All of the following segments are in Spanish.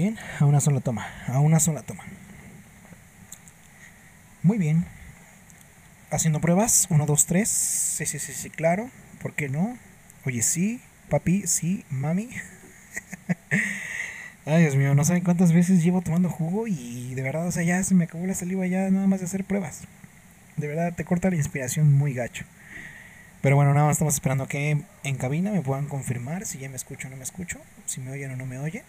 Bien, a una sola toma, a una sola toma. Muy bien. Haciendo pruebas, 1, 2, 3. Sí, sí, sí, sí, claro. ¿Por qué no? Oye, sí, papi, sí, mami. Ay, Dios mío, no saben cuántas veces llevo tomando jugo y de verdad, o sea, ya se me acabó la saliva ya nada más de hacer pruebas. De verdad, te corta la inspiración muy gacho. Pero bueno, nada más estamos esperando que en cabina me puedan confirmar si ya me escucho o no me escucho, si me oyen o no me oyen.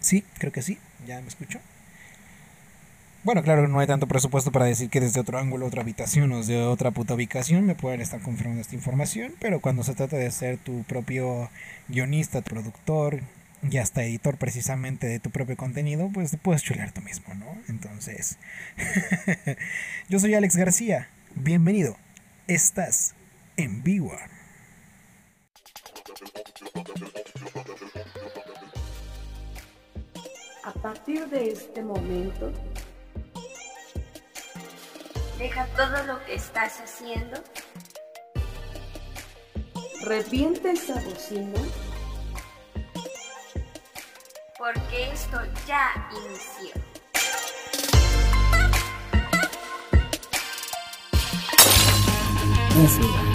Sí, creo que sí, ya me escucho. Bueno, claro, no hay tanto presupuesto para decir que desde otro ángulo, otra habitación o desde otra puta ubicación me pueden estar confirmando esta información, pero cuando se trata de ser tu propio guionista, productor y hasta editor precisamente de tu propio contenido, pues te puedes chulear tú mismo, ¿no? Entonces, yo soy Alex García, bienvenido, estás en vivo. A partir de este momento, deja todo lo que estás haciendo, revienta esa bocina, porque esto ya inició. Es igual.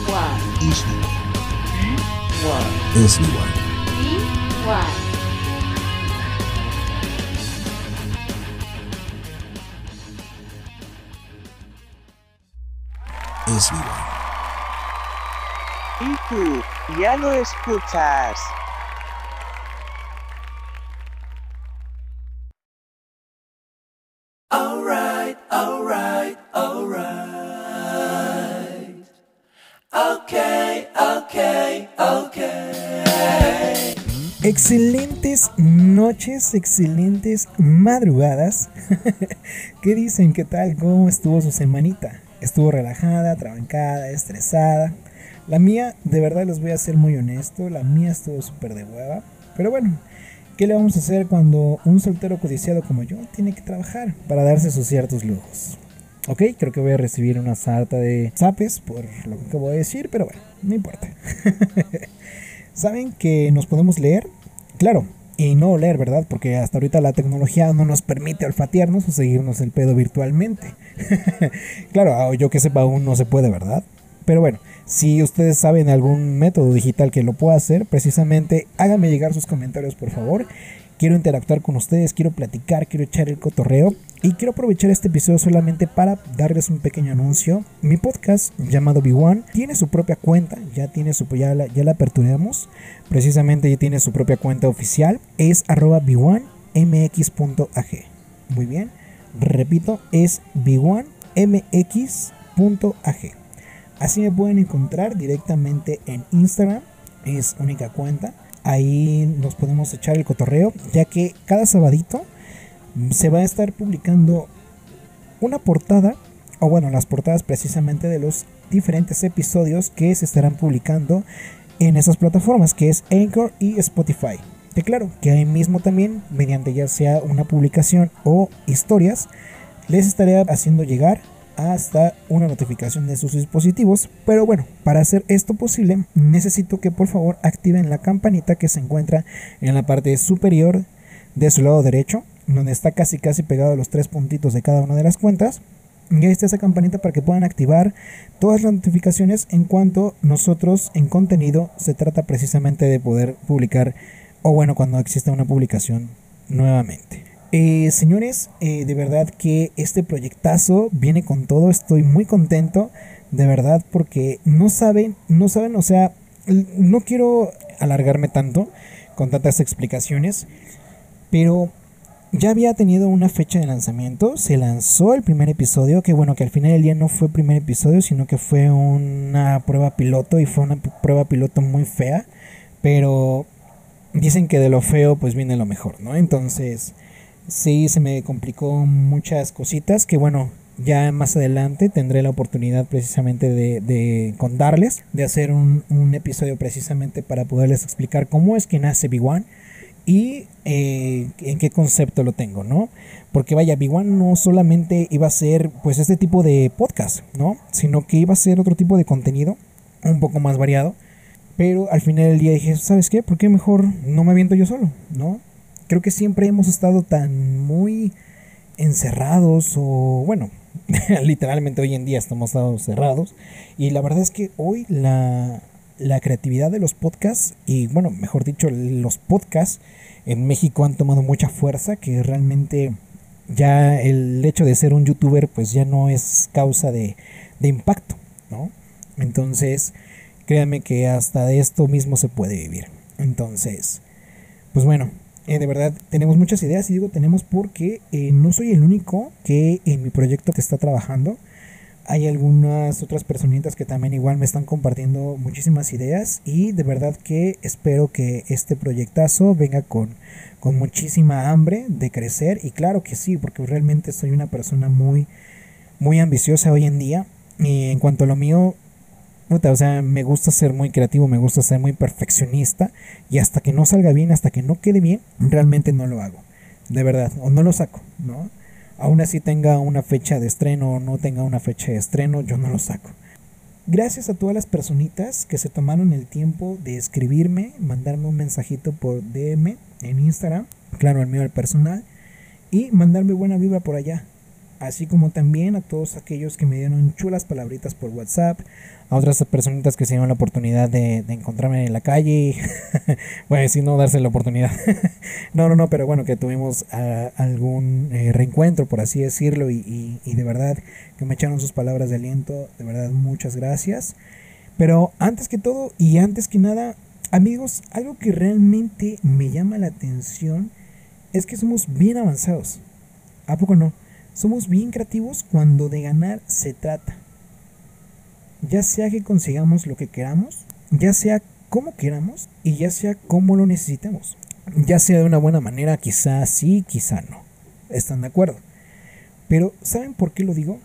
igual, Es igual. igual, Es igual. Y tú, ya lo escuchas. Alright, alright, alright. Okay, okay, okay. Excelentes noches, excelentes madrugadas. ¿Qué dicen? ¿Qué tal? ¿Cómo estuvo su semanita? ¿Estuvo relajada, trabancada, estresada? La mía, de verdad les voy a ser muy honesto, la mía estuvo súper de hueva. Pero bueno, ¿qué le vamos a hacer cuando un soltero codiciado como yo tiene que trabajar para darse sus ciertos lujos? Ok, creo que voy a recibir una sarta de zapes por lo que voy a decir, pero bueno, no importa. ¿Saben que nos podemos leer? Claro, y no oler, ¿verdad? Porque hasta ahorita la tecnología no nos permite olfatearnos o seguirnos el pedo virtualmente. claro, ah, yo que sepa aún no se puede, ¿verdad? Pero bueno, si ustedes saben algún método digital que lo pueda hacer, precisamente háganme llegar sus comentarios, por favor. Quiero interactuar con ustedes, quiero platicar, quiero echar el cotorreo y quiero aprovechar este episodio solamente para darles un pequeño anuncio. Mi podcast llamado B1 tiene su propia cuenta, ya tiene su ya la, ya la aperturamos, precisamente ya tiene su propia cuenta oficial, es arroba b1mx.ag. Muy bien, repito, es b1mx.ag. Así me pueden encontrar directamente en Instagram, es única cuenta. Ahí nos podemos echar el cotorreo, ya que cada sabadito se va a estar publicando una portada, o bueno, las portadas precisamente de los diferentes episodios que se estarán publicando en esas plataformas, que es Anchor y Spotify. Que claro, que ahí mismo también, mediante ya sea una publicación o historias, les estaré haciendo llegar hasta una notificación de sus dispositivos. Pero bueno, para hacer esto posible, necesito que por favor activen la campanita que se encuentra en la parte superior de su lado derecho, donde está casi casi pegado a los tres puntitos de cada una de las cuentas. Y ahí está esa campanita para que puedan activar todas las notificaciones en cuanto nosotros en contenido se trata precisamente de poder publicar o bueno cuando exista una publicación nuevamente. Eh, señores, eh, de verdad que este proyectazo viene con todo, estoy muy contento, de verdad, porque no saben, no saben, o sea, no quiero alargarme tanto con tantas explicaciones, pero ya había tenido una fecha de lanzamiento, se lanzó el primer episodio, que bueno, que al final del día no fue primer episodio, sino que fue una prueba piloto y fue una prueba piloto muy fea, pero dicen que de lo feo pues viene lo mejor, ¿no? Entonces sí se me complicó muchas cositas que bueno, ya más adelante tendré la oportunidad precisamente de, de contarles, de hacer un, un, episodio precisamente para poderles explicar cómo es que nace B1 y eh, en qué concepto lo tengo, ¿no? Porque vaya, B1 no solamente iba a ser pues este tipo de podcast, ¿no? Sino que iba a ser otro tipo de contenido un poco más variado Pero al final del día dije, ¿sabes qué? ¿Por qué mejor no me aviento yo solo? ¿No? Creo que siempre hemos estado tan muy encerrados o bueno, literalmente hoy en día estamos cerrados y la verdad es que hoy la, la creatividad de los podcasts y bueno, mejor dicho, los podcasts en México han tomado mucha fuerza que realmente ya el hecho de ser un youtuber pues ya no es causa de, de impacto, ¿no? Entonces, créanme que hasta de esto mismo se puede vivir. Entonces, pues bueno, eh, de verdad tenemos muchas ideas y digo tenemos porque eh, no soy el único que en mi proyecto que está trabajando. Hay algunas otras personitas que también igual me están compartiendo muchísimas ideas y de verdad que espero que este proyectazo venga con, con muchísima hambre de crecer y claro que sí, porque realmente soy una persona muy, muy ambiciosa hoy en día y en cuanto a lo mío, o sea, me gusta ser muy creativo, me gusta ser muy perfeccionista y hasta que no salga bien, hasta que no quede bien, realmente no lo hago, de verdad, o no lo saco, ¿no? Aún así tenga una fecha de estreno o no tenga una fecha de estreno, yo no lo saco. Gracias a todas las personitas que se tomaron el tiempo de escribirme, mandarme un mensajito por DM en Instagram, claro, el mío el personal, y mandarme buena vibra por allá. Así como también a todos aquellos que me dieron chulas palabritas por WhatsApp, a otras personitas que se dieron la oportunidad de, de encontrarme en la calle, bueno, si no darse la oportunidad. no, no, no, pero bueno, que tuvimos ah, algún eh, reencuentro, por así decirlo, y, y- y de verdad que me echaron sus palabras de aliento, de verdad muchas gracias. Pero antes que todo y antes que nada, amigos, algo que realmente me llama la atención es que somos bien avanzados. ¿A poco no? Somos bien creativos cuando de ganar se trata. Ya sea que consigamos lo que queramos, ya sea como queramos y ya sea como lo necesitemos. Ya sea de una buena manera, quizá sí, quizá no. ¿Están de acuerdo? Pero ¿saben por qué lo digo?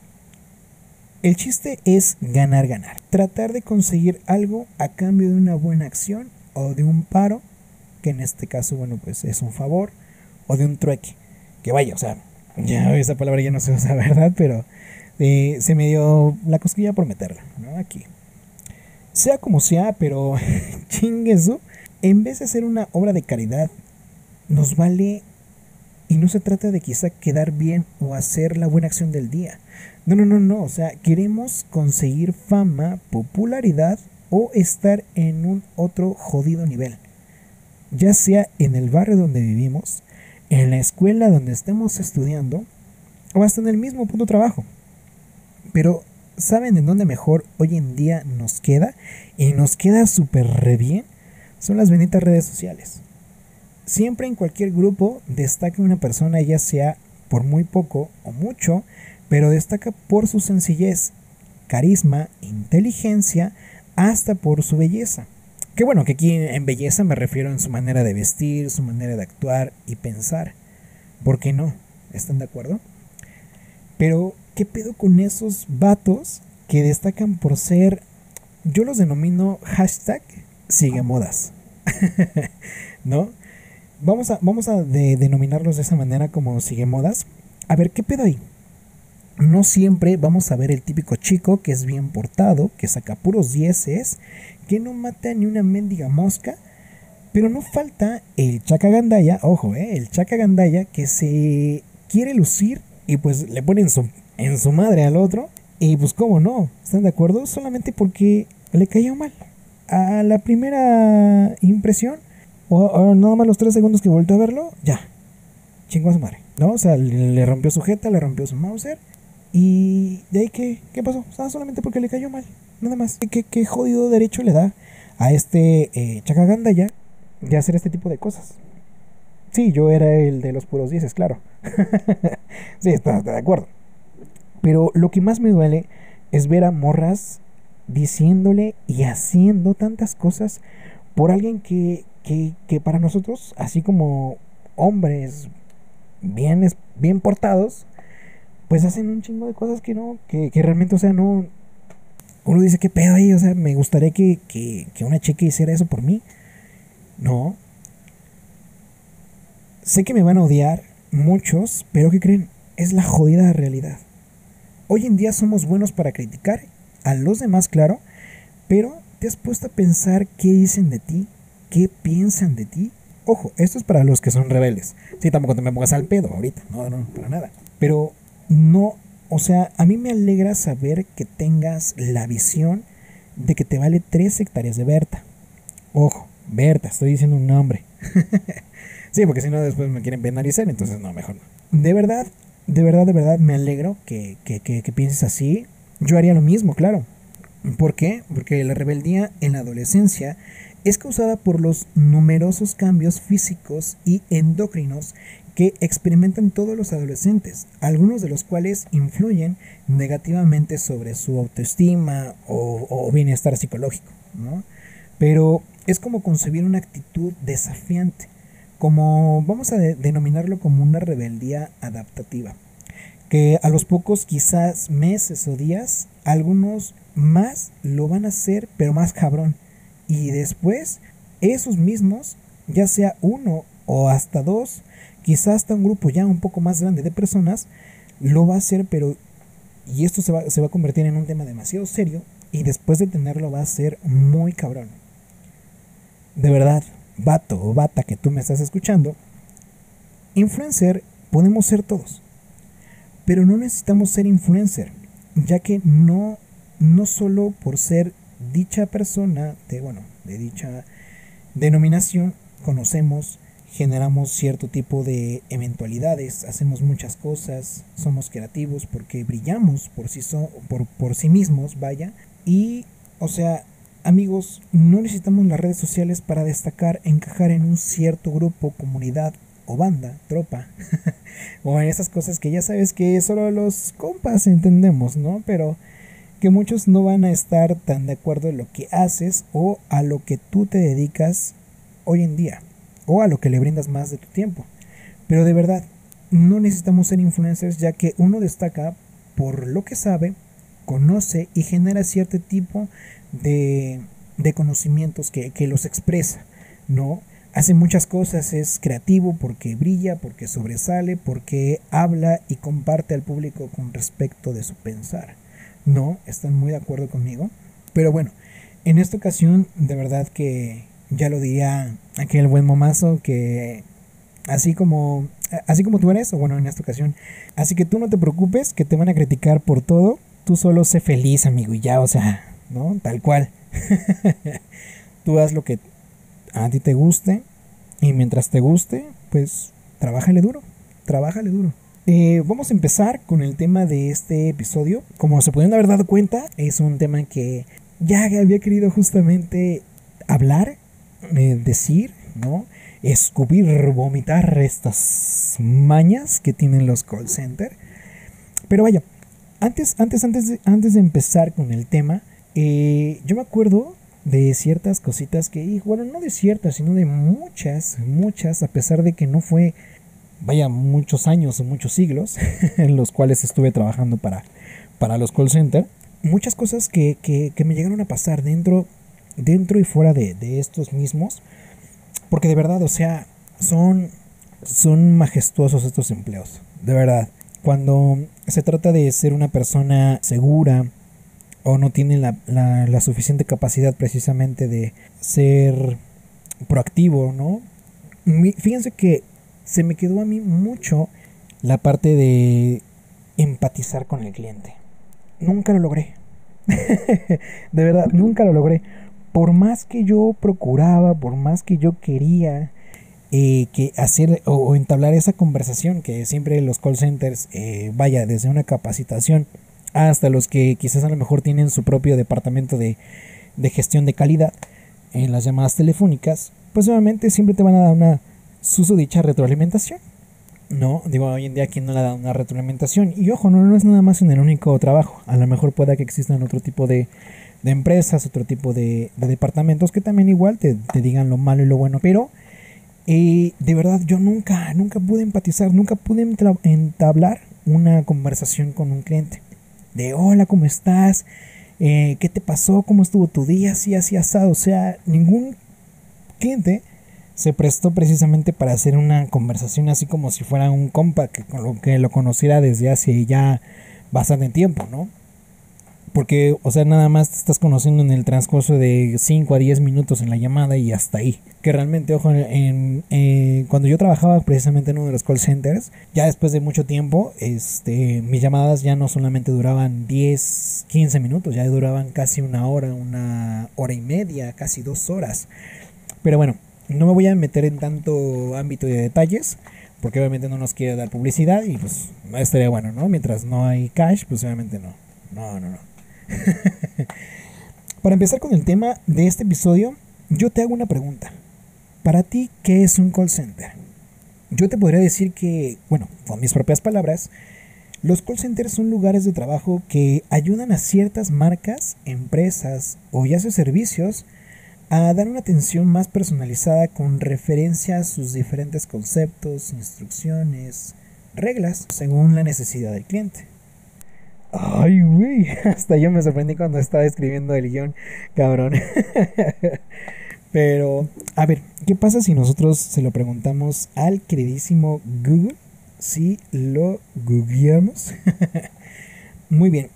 El chiste es ganar, ganar. Tratar de conseguir algo a cambio de una buena acción o de un paro, que en este caso, bueno, pues es un favor, o de un trueque. Que vaya, o sea, ya esa palabra ya no se usa, ¿verdad? Pero eh, se me dio la cosquilla por meterla, ¿no? Aquí. Sea como sea, pero chingue eso. En vez de hacer una obra de caridad, nos vale y no se trata de quizá quedar bien o hacer la buena acción del día. No, no, no, no. O sea, queremos conseguir fama, popularidad o estar en un otro jodido nivel. Ya sea en el barrio donde vivimos, en la escuela donde estemos estudiando o hasta en el mismo punto de trabajo. Pero, ¿saben en dónde mejor hoy en día nos queda? Y nos queda súper re bien. Son las benditas redes sociales. Siempre en cualquier grupo destaca una persona, ya sea por muy poco o mucho, pero destaca por su sencillez, carisma, inteligencia, hasta por su belleza. Que bueno, que aquí en belleza me refiero en su manera de vestir, su manera de actuar y pensar. ¿Por qué no? ¿Están de acuerdo? Pero, ¿qué pedo con esos vatos que destacan por ser, yo los denomino hashtag sigue modas? ¿No? Vamos a, vamos a de- denominarlos de esa manera como sigue modas. A ver, ¿qué pedo ahí? No siempre vamos a ver el típico chico que es bien portado, que saca puros dieces, que no mata ni una mendiga mosca, pero no falta el chacagandaya, ojo, eh, el chacagandaya que se quiere lucir y pues le pone en su, en su madre al otro. Y pues cómo no, ¿están de acuerdo? Solamente porque le cayó mal. A la primera impresión, o, o nada más los tres segundos que volteó a verlo, ya, chingó a su madre. ¿No? O sea, le, rompió su jeta, le rompió su Mauser. Y de ahí, ¿qué, qué pasó? O sea, solamente porque le cayó mal. Nada más. ¿Qué, qué jodido derecho le da a este eh, chacagandaya de hacer este tipo de cosas? Sí, yo era el de los puros dieces, claro. sí, está, de acuerdo. Pero lo que más me duele es ver a morras diciéndole y haciendo tantas cosas por alguien que, que, que para nosotros, así como hombres bien, bien portados, pues hacen un chingo de cosas que no, que, que realmente, o sea, no. Uno dice, ¿qué pedo ahí? O sea, me gustaría que, que, que una chica hiciera eso por mí. No. Sé que me van a odiar muchos, pero ¿qué creen? Es la jodida realidad. Hoy en día somos buenos para criticar a los demás, claro, pero ¿te has puesto a pensar qué dicen de ti? ¿Qué piensan de ti? Ojo, esto es para los que son rebeldes. Sí, tampoco te me pongas al pedo ahorita. No, no, para nada. Pero no, o sea, a mí me alegra saber que tengas la visión de que te vale 3 hectáreas de Berta. Ojo, Berta, estoy diciendo un nombre. sí, porque si no después me quieren penalizar, entonces no, mejor no. De verdad, de verdad, de verdad, me alegro que, que, que, que pienses así. Yo haría lo mismo, claro. ¿Por qué? Porque la rebeldía en la adolescencia es causada por los numerosos cambios físicos y endocrinos que experimentan todos los adolescentes, algunos de los cuales influyen negativamente sobre su autoestima o, bienestar psicológico. ¿no? Pero es como concebir una actitud desafiante, como vamos a de- denominarlo como una rebeldía adaptativa, que a los pocos quizás meses o días, algunos más lo van a hacer, pero más cabrón. Y después, esos mismos, ya sea uno o hasta dos, quizás hasta un grupo ya un poco más grande de personas, lo va a hacer, pero... Y esto se va, se va a convertir en un tema demasiado serio y después de tenerlo va a ser muy cabrón. De verdad, vato o bata que tú me estás escuchando, influencer podemos ser todos, pero no necesitamos ser influencer, ya que no, no solo por ser dicha persona, de, bueno, de dicha denominación, conocemos, generamos cierto tipo de eventualidades, hacemos muchas cosas, somos creativos porque brillamos por sí, so- por, por sí mismos, vaya, y, o sea, amigos, no necesitamos las redes sociales para destacar, encajar en un cierto grupo, comunidad o banda, tropa, o en esas cosas que ya sabes que solo los compas entendemos, ¿no? Pero que muchos no van a estar tan de acuerdo en lo que haces o a lo que tú te dedicas hoy en día o a lo que le brindas más de tu tiempo. Pero de verdad, no necesitamos ser influencers ya que uno destaca por lo que sabe, conoce y genera cierto tipo de, de conocimientos que, que los expresa, ¿no? Hace muchas cosas, es creativo porque brilla, porque sobresale, porque habla y comparte al público con respecto de su pensar. ¿No? ¿Están muy de acuerdo conmigo? Pero bueno, en esta ocasión, de verdad que ya lo diría aquel buen momazo que así como así como tú eres, o bueno, en esta ocasión, así que tú no te preocupes que te van a criticar por todo, tú solo sé feliz, amigo, y ya, o sea, ¿no? Tal cual. tú haz lo que a ti te guste y mientras te guste, pues trabájale duro, trabájale duro. Eh, vamos a empezar con el tema de este episodio. Como se pudieron haber dado cuenta, es un tema que ya había querido justamente hablar, eh, decir, ¿no? Escupir, vomitar estas mañas que tienen los call center. Pero vaya, antes, antes, antes, de, antes de empezar con el tema, eh, yo me acuerdo de ciertas cositas que, bueno, no de ciertas, sino de muchas, muchas, a pesar de que no fue vaya, muchos años o muchos siglos en los cuales estuve trabajando para, para los call center, muchas cosas que, que, que me llegaron a pasar dentro, dentro y fuera de, de, estos mismos, porque de verdad, o sea, son, son majestuosos estos empleos, de verdad. Cuando se trata de ser una persona segura o no tiene la, la, la suficiente capacidad precisamente de ser proactivo, ¿no? Fíjense que se me quedó a mí mucho la parte de empatizar con el cliente. Nunca lo logré. de verdad, nunca lo logré. Por más que yo procuraba, por más que yo quería eh, que hacer o, entablar esa conversación que siempre los call centers, eh, vaya, desde una capacitación hasta los que quizás a lo mejor tienen su propio departamento de, de gestión de calidad en las llamadas telefónicas, pues obviamente siempre te van a dar una susodicha retroalimentación. No, digo, hoy en día quien no le da una retroalimentación. Y ojo, no, no es nada más en el único trabajo. A lo mejor pueda que existan otro tipo de, de empresas, otro tipo de, de, departamentos que también igual te, te, digan lo malo y lo bueno. Pero eh, de verdad yo nunca, nunca pude empatizar, nunca pude entablar una conversación con un cliente. De hola, ¿cómo estás? Eh, ¿Qué te pasó? ¿Cómo estuvo tu día? Así, así, asado. O sea, ningún cliente se prestó precisamente para hacer una conversación así como si fuera un compa que, que lo conociera desde hace ya bastante tiempo, ¿no? Porque, o sea, nada más te estás conociendo en el transcurso de 5 a 10 minutos en la llamada y hasta ahí. Que realmente, ojo, en, eh, cuando yo trabajaba precisamente en uno de los call centers, ya después de mucho tiempo, este, mis llamadas ya no solamente duraban 10, 15 minutos, ya duraban casi una hora, una hora y media, casi dos horas. Pero bueno, no me voy a meter en tanto ámbito de detalles, porque obviamente no nos quiere dar publicidad y pues no estaría bueno, ¿no? Mientras no hay cash, pues obviamente no. No, no, no. Para empezar con el tema de este episodio, yo te hago una pregunta. Para ti, ¿qué es un call center? Yo te podría decir que, bueno, con mis propias palabras, los call centers son lugares de trabajo que ayudan a ciertas marcas, empresas o ya sea servicios a dar una atención más personalizada con referencia a sus diferentes conceptos, instrucciones, reglas, según la necesidad del cliente. Ay, güey, hasta yo me sorprendí cuando estaba escribiendo el guion, cabrón. Pero, a ver, ¿qué pasa si nosotros se lo preguntamos al queridísimo Google? Si lo googleamos. Muy bien.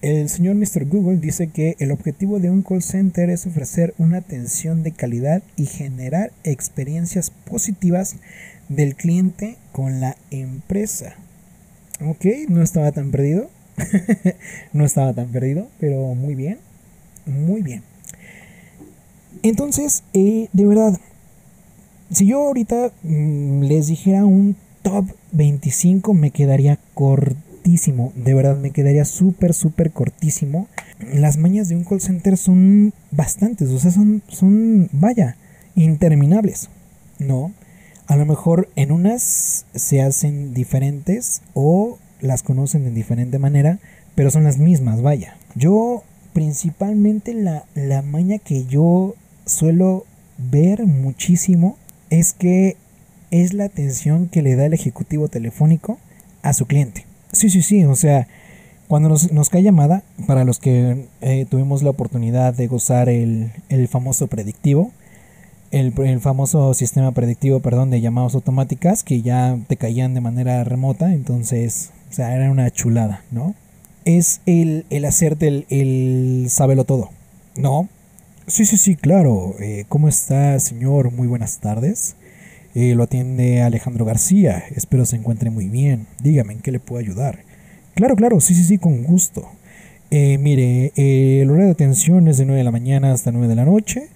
El señor Mr. Google dice que el objetivo de un call center es ofrecer una atención de calidad y generar experiencias positivas del cliente con la empresa. Ok, no estaba tan perdido. no estaba tan perdido, pero muy bien, muy bien. Entonces, eh, de verdad, si yo ahorita mm, les dijera un top 25, me quedaría cortísimo. De verdad, me quedaría súper, súper cortísimo. Las mañas de un call center son bastantes, o sea, son, son, vaya, interminables. No, a lo mejor en unas se hacen diferentes o las conocen de diferente manera, pero son las mismas, vaya. Yo principalmente la, la maña que yo suelo ver muchísimo es que es la atención que le da el ejecutivo telefónico a su cliente. Sí, sí, sí, o sea, cuando nos, nos cae llamada, para los que eh, tuvimos la oportunidad de gozar el, el famoso predictivo, el, el, famoso sistema predictivo, perdón, de llamadas automáticas que ya te caían de manera remota, entonces o sea, era una chulada, ¿no? Es el, el hacerte el, el sábelo todo, ¿no? Sí, sí, sí, claro. Eh, ¿Cómo está, señor? Muy buenas tardes. Eh, lo atiende Alejandro García. Espero se encuentre muy bien. Dígame, ¿en qué le puedo ayudar? Claro, claro, sí, sí, sí, con gusto. Eh, mire, el horario de atención es de 9 de la mañana hasta 9 de la noche.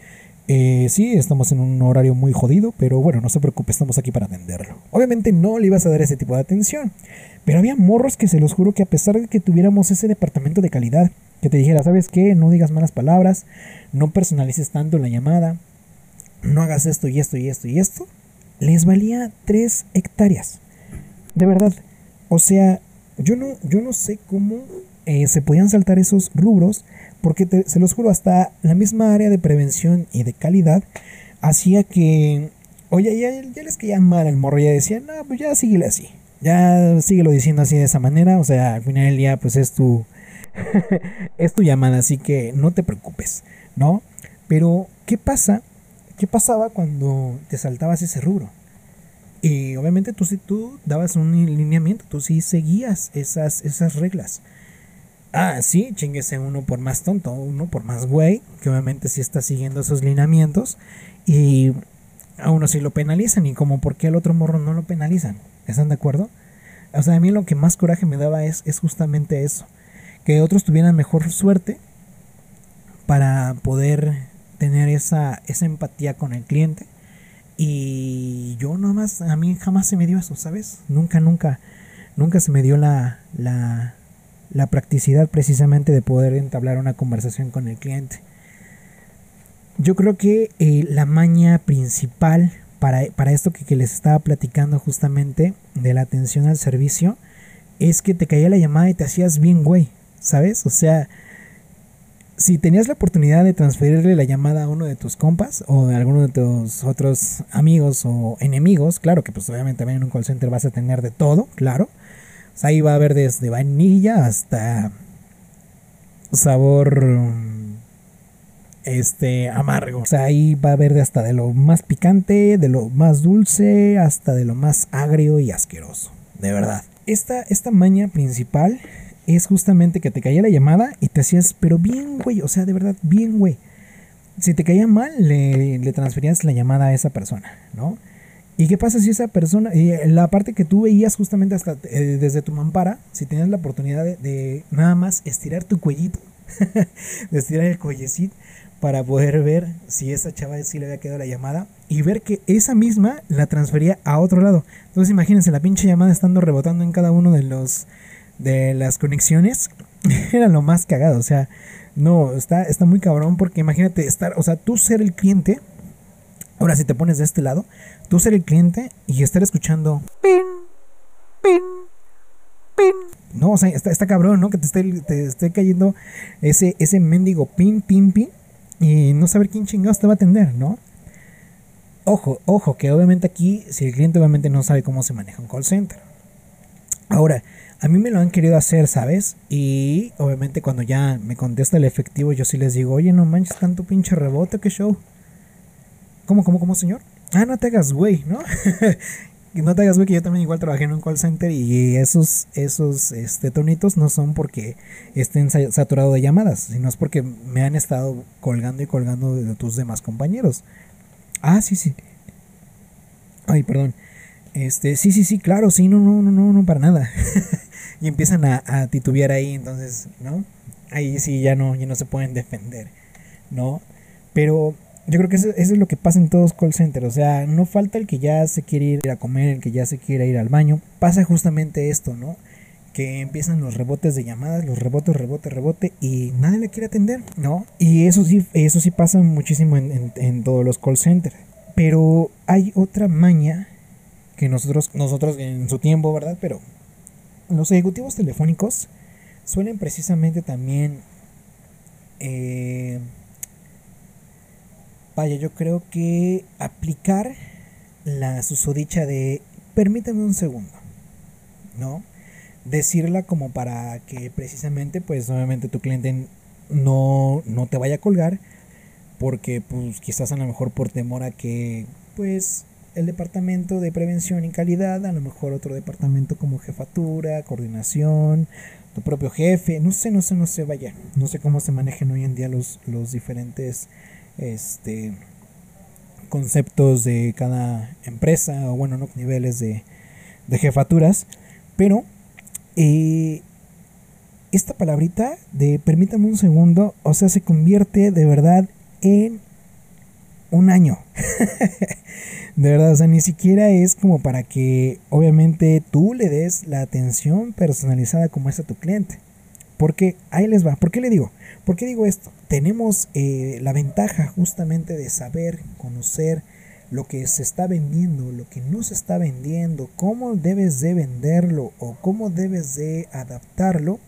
Eh, sí, estamos en un horario muy jodido, pero bueno, no se preocupe, estamos aquí para atenderlo. Obviamente no le ibas a dar ese tipo de atención, pero había morros que se los juro que a pesar de que tuviéramos ese departamento de calidad, que te dijera, ¿sabes qué? No digas malas palabras, no personalices tanto la llamada, no hagas esto y esto y esto y esto, les valía 3 hectáreas. De verdad. O sea, yo no, yo no sé cómo eh, se podían saltar esos rubros porque se los juro, hasta la misma área de prevención y de calidad hacía que, oye, ya, ya les caía mal el morro, ya decían, no, pues ya síguele así, ya síguelo diciendo así de esa manera, o sea, al final del día, pues es tu, es tu llamada, así que no te preocupes, ¿no? Pero, ¿qué pasa? ¿Qué pasaba cuando te saltabas ese rubro? Y obviamente tú sí tú dabas un lineamiento, tú sí seguías esas, esas reglas. Ah, sí, chinguese uno por más tonto, uno por más güey, que obviamente sí está siguiendo esos lineamientos y a uno sí lo penalizan y como por qué al otro morro no lo penalizan. ¿Están de acuerdo? O sea, a mí lo que más coraje me daba es, es justamente eso, que otros tuvieran mejor suerte para poder tener esa, esa empatía con el cliente y yo nomás, a mí jamás se me dio eso, ¿sabes? Nunca, nunca, nunca se me dio la, la, la practicidad precisamente de poder entablar una conversación con el cliente. Yo creo que eh, la maña principal para, para esto que, que, les estaba platicando justamente de la atención al servicio es que te caía la llamada y te hacías bien güey, ¿sabes? O sea, si tenías la oportunidad de transferirle la llamada a uno de tus compas o de alguno de tus otros amigos o enemigos, claro que pues obviamente también en un call center vas a tener de todo, claro ahí va a haber desde vainilla hasta sabor este amargo. O sea, ahí va a haber de hasta de lo más picante, de lo más dulce, hasta de lo más agrio y asqueroso. De verdad. Esta, esta maña principal es justamente que te caía la llamada y te hacías, pero bien, güey, o sea, de verdad, bien, güey. Si te caía mal, le, le transferías la llamada a esa persona, ¿no? ¿Y qué pasa si esa persona, y la parte que tú veías justamente hasta eh, desde tu mampara, si tenías la oportunidad de, de nada más estirar tu cuellito, de estirar el cuellecito para poder ver si esa chava sí le había quedado la llamada y ver que esa misma la transfería a otro lado. Entonces imagínense la pinche llamada estando rebotando en cada uno de los de las conexiones. Era lo más cagado, o sea, no, está, está muy cabrón porque imagínate estar, o sea, tú ser el cliente, ahora si te pones de este lado, tú ser el cliente y estar escuchando pin, pin, pin. No, o sea, está, está cabrón, ¿no? Que te esté, te esté cayendo ese, ese mendigo pin, pin, pin y no saber quién chingados te va a atender, ¿no? Ojo, ojo, que obviamente aquí, si el cliente obviamente no sabe cómo se maneja un call center. Ahora, a mí me lo han querido hacer, ¿sabes? Y obviamente cuando ya me contesta el efectivo, yo sí les digo, oye, no manches tanto pinche rebote, qué show. ¿Cómo, cómo, cómo, señor? Ah, no te hagas güey, ¿no? No te hagas güey que yo también igual trabajé en un call center y esos, esos este, tonitos no son porque estén sa- saturados de llamadas, sino es porque me han estado colgando y colgando de tus demás compañeros. Ah, sí, sí. Ay, perdón. Este, sí, sí, sí, claro, sí, no, no, no, no, no, para nada. y empiezan a, a titubear ahí, entonces, ¿no? Ahí sí ya no, ya no se pueden defender, ¿no? Pero yo creo que eso, es lo que pasa en todos call centers. O sea, no falta el que ya se quiere ir a comer, el que ya se quiere ir al baño. Pasa justamente esto, ¿no? Que empiezan los rebotes de llamadas, los rebotes, rebote, rebote, y nadie le quiere atender, ¿no? Y eso sí, eso sí pasa muchísimo en, en- en todos los call centers. Pero hay otra maña que nosotros, nosotros en su tiempo, ¿verdad? Pero los ejecutivos telefónicos suelen precisamente también eh, vaya, yo creo que aplicar la susodicha de permítame un segundo, ¿no? Decirla como para que precisamente, pues obviamente tu cliente no, no te vaya a colgar, porque pues quizás a lo mejor por temor a que, pues el departamento de prevención y calidad, a lo mejor otro departamento como jefatura, coordinación, tu propio jefe, no sé, no sé, no sé, vaya, no sé cómo se manejan hoy en día los, los diferentes este conceptos de cada empresa o bueno no niveles de, de jefaturas pero eh, esta palabrita de permítame un segundo o sea se convierte de verdad en un año. De verdad o sea ni siquiera es como para que obviamente tú le des la atención personalizada como es a tu cliente porque ahí les va. ¿Por qué le digo? ¿Por qué digo esto? Tenemos eh, la ventaja justamente de saber, conocer lo que se está vendiendo, lo que no se está vendiendo, cómo debes de venderlo o cómo debes de adaptarlo.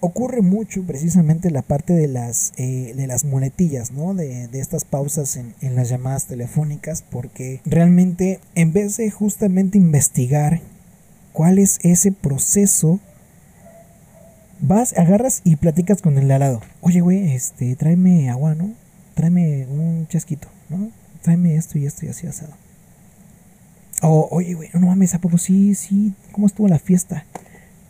Ocurre mucho precisamente la parte de las, eh, de las muletillas, ¿no? De, de estas pausas en, en las llamadas telefónicas, porque realmente en vez de justamente investigar cuál es ese proceso vas, agarras y platicas con el de al lado. Oye, güey, este, tráeme agua, ¿no? Tráeme un chasquito, ¿no? Tráeme esto y esto y así asado. O, oye, güey, no mames, ¿a poco sí, sí? ¿Cómo estuvo la fiesta?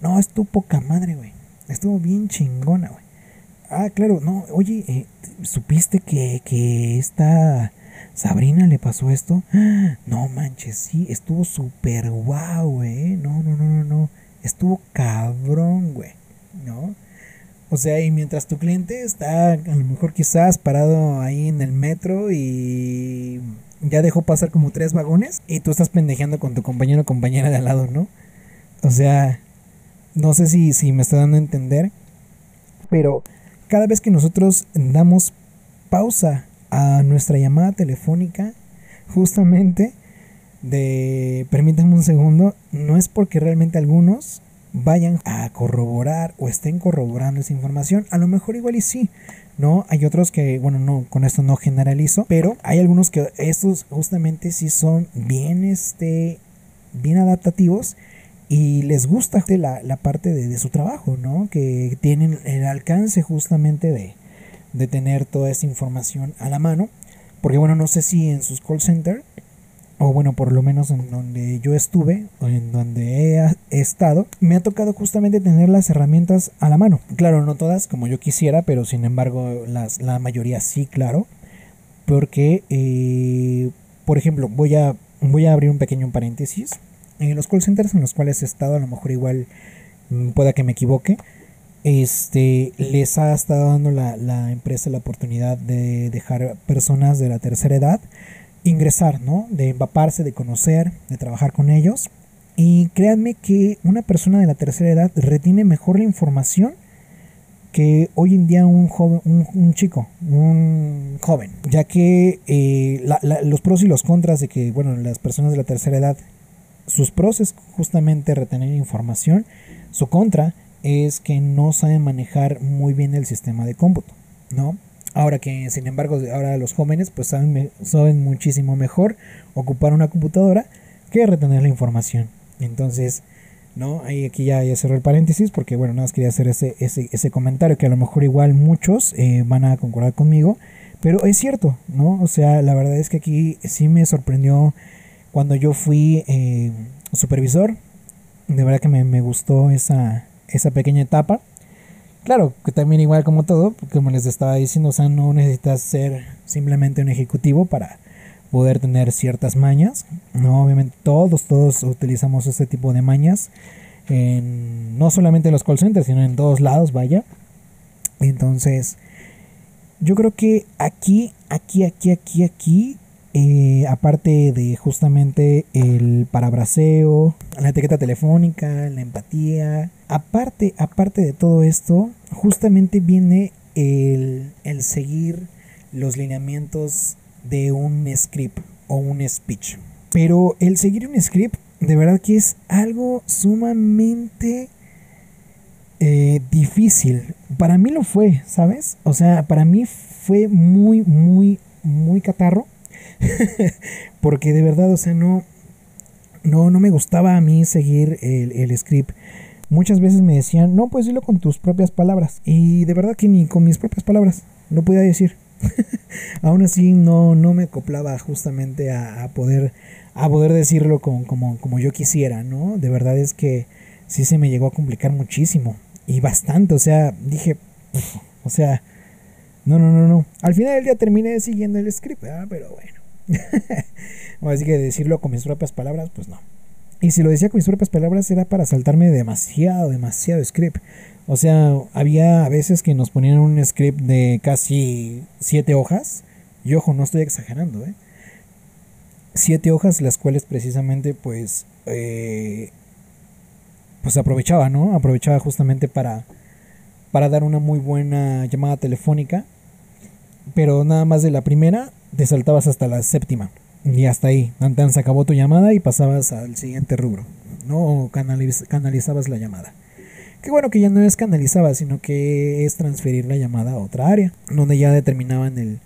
No, estuvo poca madre, güey. Estuvo bien chingona, güey. Ah, claro, no, oye, eh, ¿supiste que, que esta Sabrina le pasó esto? No manches, sí, estuvo súper guau, güey. No, no, no, no, no. Estuvo cabrón, güey. ¿No? O sea, y mientras tu cliente está a lo mejor quizás parado ahí en el metro y ya dejó pasar como tres vagones y tú estás pendejeando con tu compañero o compañera de al lado, ¿no? O sea, no sé si, si me está dando a entender, pero cada vez que nosotros damos pausa a nuestra llamada telefónica, justamente de permítanme un segundo, no es porque realmente algunos vayan a corroborar o estén corroborando esa información. A lo mejor igual y sí, ¿no? Hay otros que, bueno, no, con esto no generalizo, pero hay algunos que estos justamente sí son bien, este, bien adaptativos y les gusta la, la parte de, su trabajo, ¿no? Que tienen el alcance justamente de, de tener toda esa información a la mano. Porque bueno, no sé si en sus call center o bueno, por lo menos en donde yo estuve, o en donde he, estado, me ha tocado justamente tener las herramientas a la mano. Claro, no todas como yo quisiera, pero sin embargo las, la mayoría sí, claro. Porque, eh, por ejemplo, voy a, voy a abrir un pequeño paréntesis. En los call centers en los cuales he estado, a lo mejor igual mm, pueda que me equivoque, este, les ha estado dando la, la empresa la oportunidad de dejar personas de la tercera edad ingresar, ¿no? De empaparse, de conocer, de trabajar con ellos. Y créanme que una persona de la tercera edad retiene mejor la información que hoy en día un joven, un, un chico, un joven, ya que eh, la- la- los pros y los contras de que, bueno, las personas de la tercera edad, sus pros es justamente retener información, su contra es que no saben manejar muy bien el sistema de cómputo, ¿no? Ahora que, sin embargo, ahora los jóvenes pues saben, saben muchísimo mejor ocupar una computadora que retener la información. Entonces, ¿no? Ahí aquí ya, ya cerré el paréntesis porque, bueno, nada más quería hacer ese, ese, ese comentario que a lo mejor igual muchos eh, van a concordar conmigo, pero es cierto, ¿no? O sea, la verdad es que aquí sí me sorprendió cuando yo fui eh, supervisor, de verdad que me, me gustó esa, esa pequeña etapa. Claro, que también igual como todo, como les estaba diciendo, o sea, no necesitas ser simplemente un ejecutivo para poder tener ciertas mañas. No, obviamente todos, todos utilizamos este tipo de mañas. No solamente en los call centers, sino en todos lados, vaya. Entonces, yo creo que aquí, aquí, aquí, aquí, aquí, eh, aparte de justamente el parabraseo, la etiqueta telefónica, la empatía, aparte, aparte de todo esto, justamente viene el, el seguir los lineamientos de un script o un speech. Pero el seguir un script, de verdad que es algo sumamente eh, difícil. Para mí lo fue, ¿sabes? O sea, para mí fue muy, muy, muy catarro. Porque de verdad, o sea, no, no, no me gustaba a mí seguir el, el script. Muchas veces me decían, no, pues dilo con tus propias palabras. Y de verdad que ni con mis propias palabras lo podía decir. Aún así no, no me acoplaba justamente a, a poder, a poder decirlo como, como, como yo quisiera, ¿no? De verdad es que sí se me llegó a complicar muchísimo. Y bastante, o sea, dije, o sea, no, no, no, no. Al final del día terminé siguiendo el script, pero bueno. Así que decirlo con mis propias palabras, pues no. Y si lo decía con mis propias palabras era para saltarme demasiado, demasiado script. O sea, había a veces que nos ponían un script de casi siete hojas. Y ojo, no estoy exagerando, ¿eh? Siete hojas, las cuales precisamente, pues, eh, pues aprovechaba, ¿no? Aprovechaba justamente para, para dar una muy buena llamada telefónica. Pero nada más de la primera, te saltabas hasta la séptima. Y hasta ahí, antes se acabó tu llamada y pasabas al siguiente rubro, ¿no? Canalizabas la llamada. Qué bueno que ya no es canalizaba, sino que es transferir la llamada a otra área, donde ya determinaban el,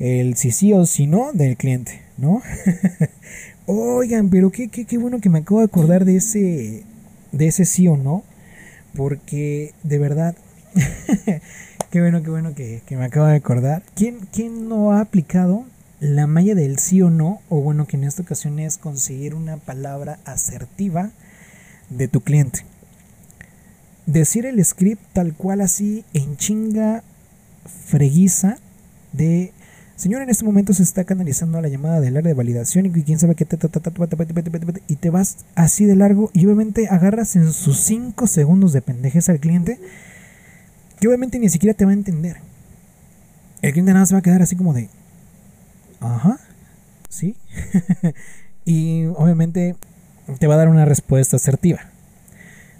el si sí o si no del cliente, ¿no? Oigan, pero qué, qué, qué bueno que me acabo de acordar de ese, de ese sí o no, porque de verdad, Qué bueno, qué bueno que, que me acabo de acordar. ¿Quién, ¿Quién no ha aplicado la malla del sí o no? O bueno, que en esta ocasión es conseguir una palabra asertiva de tu cliente. Decir el script tal cual así en chinga freguiza de Señor, en este momento se está canalizando la llamada del área de validación y quién sabe qué y te vas así de largo y obviamente agarras en sus 5 segundos de pendejes al cliente que obviamente ni siquiera te va a entender. El cliente nada más se va a quedar así como de ajá sí y obviamente te va a dar una respuesta asertiva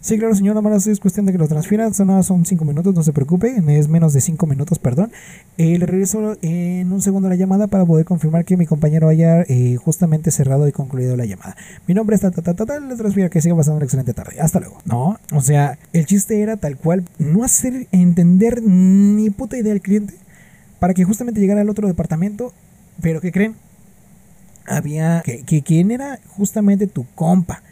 Sí, claro, señor, nada más es cuestión de que lo transfieran. Son son 5 minutos, no se preocupe. Es menos de 5 minutos, perdón. Eh, le regreso en un segundo la llamada para poder confirmar que mi compañero haya eh, justamente cerrado y concluido la llamada. Mi nombre es ta, ta, ta, ta, le transfiero que siga pasando una excelente tarde. Hasta luego. No, o sea, el chiste era tal cual no hacer entender ni puta idea al cliente para que justamente llegara al otro departamento. Pero ¿qué creen? Había que, que quién era justamente tu compa,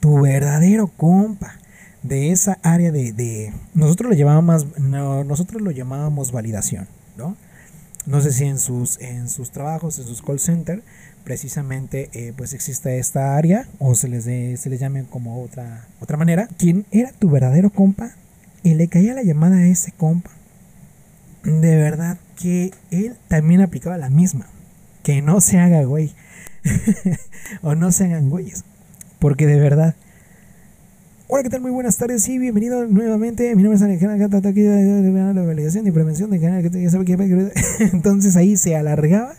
tu verdadero compa de esa área de, de nosotros lo llamábamos no, nosotros lo llamábamos validación no no sé si en sus en sus trabajos en sus call center precisamente eh, pues existe esta área o se les, de- se les llame como otra, otra manera. ¿Quién era tu verdadero compa? Y le caía la llamada a ese compa. De verdad que él también aplicaba la misma. Que no se haga güey. o no se hagan güeyes. Porque de verdad. Hola, ¿qué tal? Muy buenas tardes y bienvenido nuevamente. Mi nombre es Alejandro Gata, aquí de la validación y prevención de canal. ya sabe que- Entonces ahí se alargaba,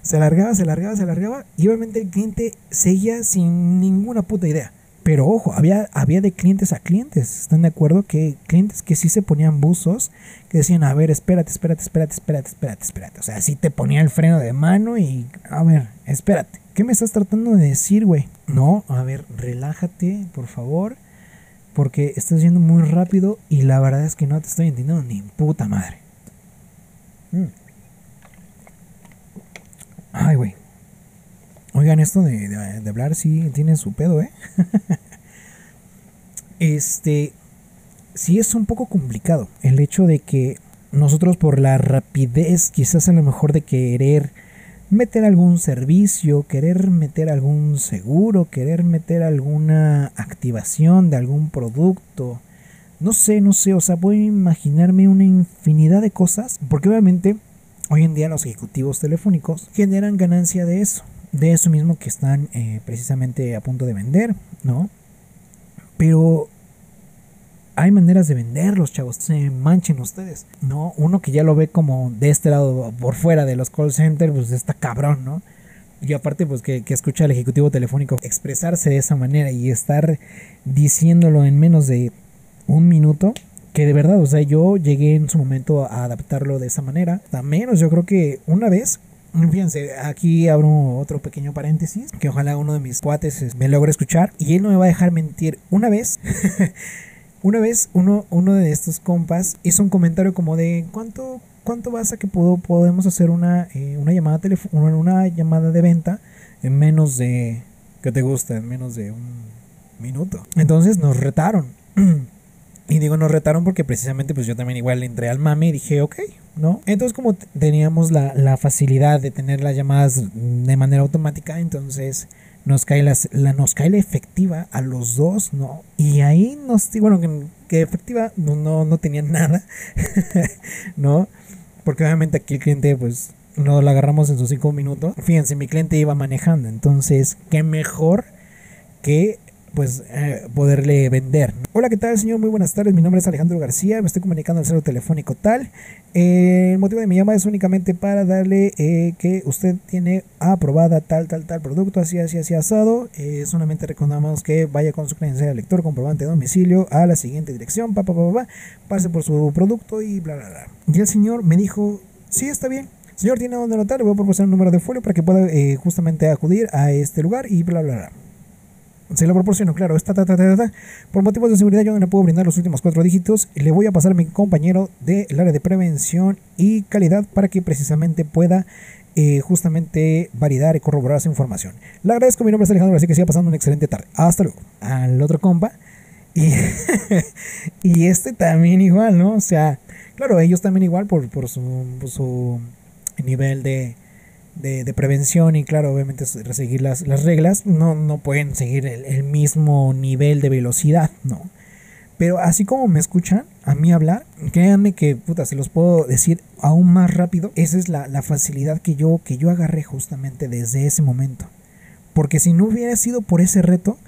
se alargaba, se alargaba, se alargaba. Y obviamente el cliente seguía sin ninguna puta idea. Pero ojo, había, había de clientes a clientes. ¿Están de acuerdo? Que clientes que sí se ponían buzos, que decían, a ver, espérate, espérate, espérate, espérate, espérate, espérate. O sea, sí te ponía el freno de mano y, a ver, espérate. ¿Qué me estás tratando de decir, güey? No, a ver, relájate, por favor. Porque estás yendo muy rápido y la verdad es que no te estoy entendiendo ni puta madre. Mm. Ay, güey. Oigan, esto de, hablar sí tiene su pedo, ¿eh? este. Sí es un poco complicado el hecho de que nosotros por la rapidez, quizás a lo mejor de querer meter algún servicio, querer meter algún seguro, querer meter alguna activación de algún producto. No sé, no sé, o sea, puedo imaginarme una infinidad de cosas, porque obviamente hoy en día los ejecutivos telefónicos generan ganancia de eso, de eso mismo que están eh, precisamente a punto de vender, ¿no? Pero hay maneras de venderlos, chavos. Se manchen ustedes. No, uno que ya lo ve como de este lado, por fuera de los call centers, pues está cabrón, ¿no? Y aparte, pues que, que escucha al ejecutivo telefónico expresarse de esa manera y estar diciéndolo en menos de un minuto. Que de verdad, o sea, yo llegué en su momento a adaptarlo de esa manera. A menos, yo creo que una vez Fíjense, aquí abro otro pequeño paréntesis, que ojalá uno de mis cuates eh, me logre escuchar y él no me va a dejar mentir. Una vez, una vez uno, uno de estos compas hizo un comentario como de ¿cuánto, cuánto vas a que puedo, podemos hacer una, eh, una llamada una, una llamada de venta en menos de ¿qué te gusta? En menos de un minuto. Entonces nos retaron. Y digo, nos retaron porque precisamente pues yo también igual entré al mame y dije, ok, ¿no? Entonces como teníamos la, la facilidad de tener las llamadas de manera automática, entonces nos cae, las, la, nos cae la efectiva a los dos, ¿no? Y ahí nos, bueno, que, que efectiva no, no, no tenía nada, ¿no? Porque obviamente aquí el cliente pues no lo agarramos en sus cinco minutos. Fíjense, mi cliente iba manejando, entonces qué mejor que pues eh, poderle vender. Hola, ¿qué tal, señor? Muy buenas tardes. Mi nombre es Alejandro García. Me estoy comunicando al cero telefónico tal. Eh, el motivo de mi llamada es únicamente para darle eh, que usted tiene aprobada tal, tal, tal producto, así, así, así asado. Eh, solamente recomendamos que vaya con su credencial de lector, comprobante de domicilio a la siguiente dirección, pa, pa, pa, pa, pa, pase por su producto y bla, bla, bla. Y el señor me dijo, sí, está bien. Señor, ¿tiene dónde anotar? Le voy a proporcionar un número de folio para que pueda eh, justamente acudir a este lugar y bla, bla, bla. Se lo proporciono, claro. Está, ta, ta, ta, ta, ta. Por motivos de seguridad yo no le puedo brindar los últimos cuatro dígitos. Le voy a pasar a mi compañero del área de prevención y calidad para que precisamente pueda eh, justamente validar y corroborar su información. Le agradezco, mi nombre es Alejandro, así que siga pasando una excelente tarde. Hasta luego. Al otro compa. Y, y este también igual, ¿no? O sea, claro, ellos también igual por, por, su, por su nivel de, de, de prevención y claro, obviamente seguir las, las reglas, no, no pueden seguir el, el mismo nivel de velocidad, ¿no? Pero así como me escuchan a mí hablar, créanme que, puta, se los puedo decir aún más rápido. Esa es la, la facilidad que yo, que yo agarré justamente desde ese momento. Porque si no hubiera sido por ese reto,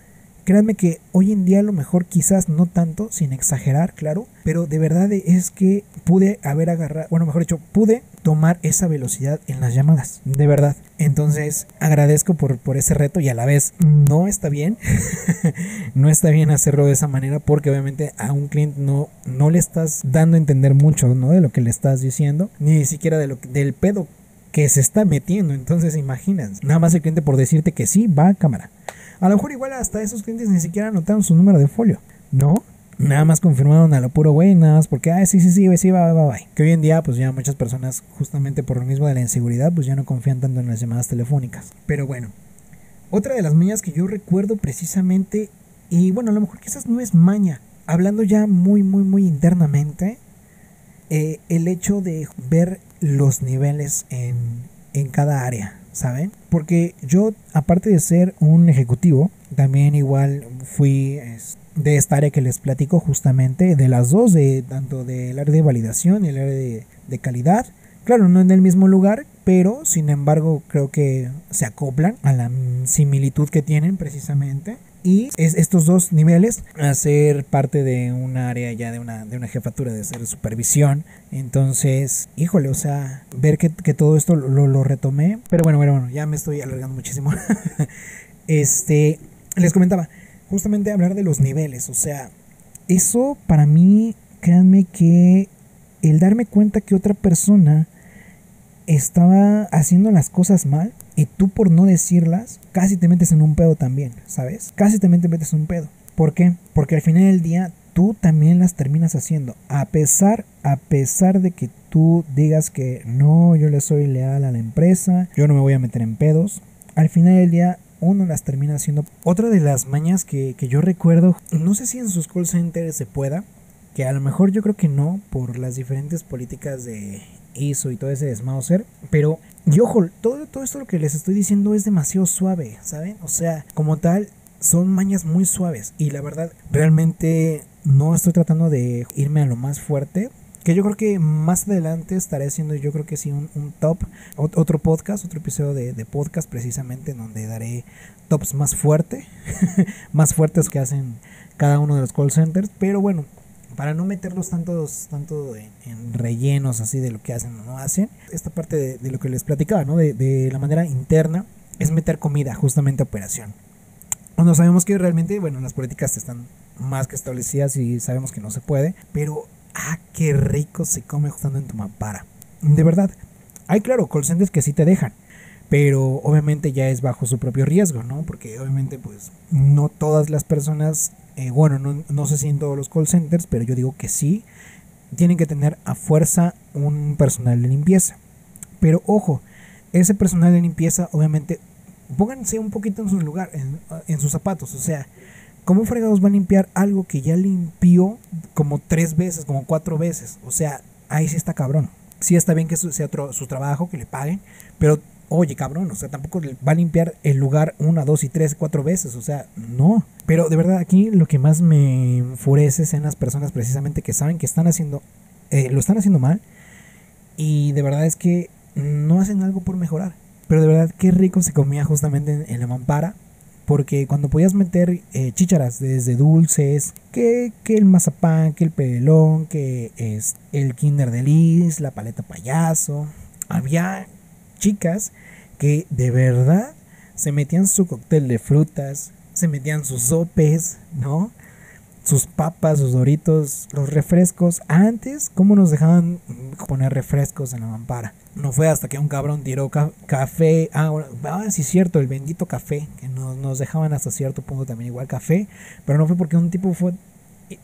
créanme que hoy en día a lo mejor quizás no tanto, sin exagerar, claro, pero de verdad es que pude haber agarrado, bueno, mejor dicho, pude tomar esa velocidad en las llamadas, de verdad. Entonces, agradezco por, por ese reto y a la vez no está bien, no está bien hacerlo de esa manera porque obviamente a un cliente no, no le estás dando a entender mucho, ¿no? De lo que le estás diciendo, ni siquiera de lo, del pedo que se está metiendo. Entonces, imaginas, nada más el cliente por decirte que sí, va a cámara. A lo mejor igual hasta esos clientes ni siquiera anotaron su número de folio, ¿no? Nada más confirmaron a lo puro güey, nada más porque, ah, sí, sí, sí, güey, sí, va, va, va. Que hoy en día, pues ya muchas personas, justamente por lo mismo de la inseguridad, pues ya no confían tanto en las llamadas telefónicas. Pero bueno, otra de las mañas que yo recuerdo precisamente, y bueno, a lo mejor quizás no es maña, hablando ya muy, muy, muy internamente, eh, el hecho de ver los niveles en, en cada área, ¿saben? Porque yo, aparte de ser un ejecutivo, también igual fui de esta área que les platico justamente, de las dos, de tanto del área de validación y el área de, de calidad. Claro, no en el mismo lugar, pero sin embargo creo que se acoplan a la similitud que tienen precisamente. Y es estos dos niveles a ser parte de un área ya de una, de una jefatura de ser supervisión. Entonces, híjole, o sea, ver que, que todo esto lo, lo, retomé. Pero bueno, bueno, bueno, ya me estoy alargando muchísimo. este, les comentaba, justamente hablar de los niveles. O sea, eso para mí, créanme que el darme cuenta que otra persona estaba haciendo las cosas mal y tú por no decirlas, casi te metes en un pedo también, ¿sabes? Casi te metes en un pedo. ¿Por qué? Porque al final del día tú también las terminas haciendo. A pesar, a pesar de que tú digas que no, yo le soy leal a la empresa, yo no me voy a meter en pedos, al final del día uno las termina haciendo. Otra de las mañas que, que yo recuerdo, no sé si en sus call centers se pueda, que a lo mejor yo creo que no, por las diferentes políticas de ISO y todo ese desmauser, pero y ojo, todo, todo esto lo que les estoy diciendo es demasiado suave, ¿saben? O sea, como tal, son mañas muy suaves. Y la verdad, realmente no estoy tratando de irme a lo más fuerte. Que yo creo que más adelante estaré haciendo, yo creo que sí, un, un top, otro podcast, otro episodio de, de, podcast precisamente, en donde daré tops más fuerte, más fuertes que hacen cada uno de los call centers. Pero bueno, para no meterlos tantos, tanto en, en, rellenos así de lo que hacen o no hacen, esta parte de, de lo que les platicaba, ¿no? De, de, la manera interna, es meter comida justamente a operación. Cuando sabemos que realmente, bueno, las políticas están más que establecidas y sabemos que no se puede, pero, ah, qué rico se come estando en tu mampara. De verdad. Hay, claro, call centers que sí te dejan, pero obviamente ya es bajo su propio riesgo, ¿no? Porque obviamente, pues, no todas las personas eh, bueno, no, no, sé si en todos los call centers, pero yo digo que sí, tienen que tener a fuerza un personal de limpieza. Pero ojo, ese personal de limpieza, obviamente, pónganse un poquito en su lugar, en, en sus zapatos. O sea, ¿cómo fregados va a limpiar algo que ya limpió como tres veces, como cuatro veces? O sea, ahí sí está cabrón. Sí está bien que sea otro, su trabajo, que le paguen, pero oye, cabrón, o sea, tampoco va a limpiar el lugar una, dos y tres, cuatro veces, o sea, no. Pero de verdad, aquí lo que más me enfurece son las personas precisamente que saben que están haciendo, eh, lo están haciendo mal y de verdad es que no hacen algo por mejorar. Pero de verdad, qué rico se comía justamente en, en la mampara. Porque cuando podías meter eh, desde dulces, que, que, el mazapán, que el pelón, que es el kinder de lis, la paleta payaso, había chicas que de verdad se metían su cóctel de frutas, se metían sus sopes, ¿no? Sus papas, sus doritos, los refrescos. Antes, ¿cómo nos dejaban poner refrescos en la mampara? No fue hasta que un cabrón tiró ca café. Ah, bueno, ah, sí, cierto, el bendito café. Que nos, nos dejaban hasta cierto punto también igual café. Pero no fue porque un tipo fue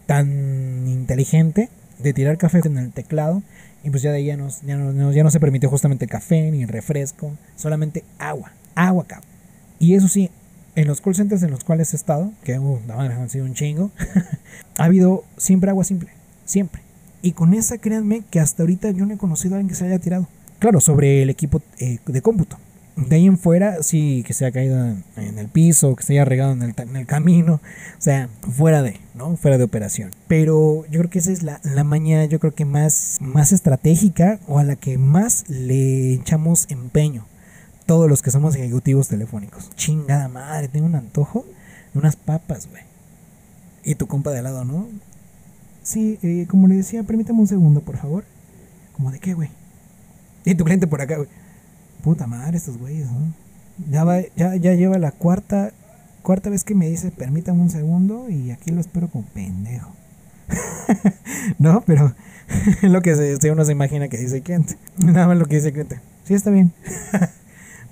tan inteligente de tirar café en el teclado y pues ya de ahí ya, nos, ya, no, ya no se permitió justamente café ni refresco, solamente agua, agua cabrón. Y eso sí, en los call centers en los cuales he estado, que uh, han sido un chingo, ha habido siempre agua simple, siempre. Y con esa, créanme que hasta ahorita yo no he conocido a alguien que se haya tirado. Claro, sobre el equipo eh, de cómputo. De ahí en fuera, sí, que se haya caído en, en el piso, que se haya regado en el, en el, camino. O sea, fuera de, ¿no? Fuera de operación. Pero yo creo que esa es la, la maña, yo creo que más, más estratégica o a la que más le echamos empeño todos los que somos ejecutivos telefónicos. Chingada madre, tengo un antojo de unas papas, güey. Y tu compa de al lado, ¿no? Sí, eh, como le decía, permítame un segundo, por favor. ¿Como de qué, güey? Y tu cliente por acá, güey. Puta madre, estos güeyes, ¿no? Ya, va, ya, ya lleva la cuarta, cuarta vez que me dice, permítame un segundo, y aquí lo espero como pendejo. no, pero lo que se, uno se imagina que dice el cliente. Nada más lo que dice el cliente. Sí, está bien.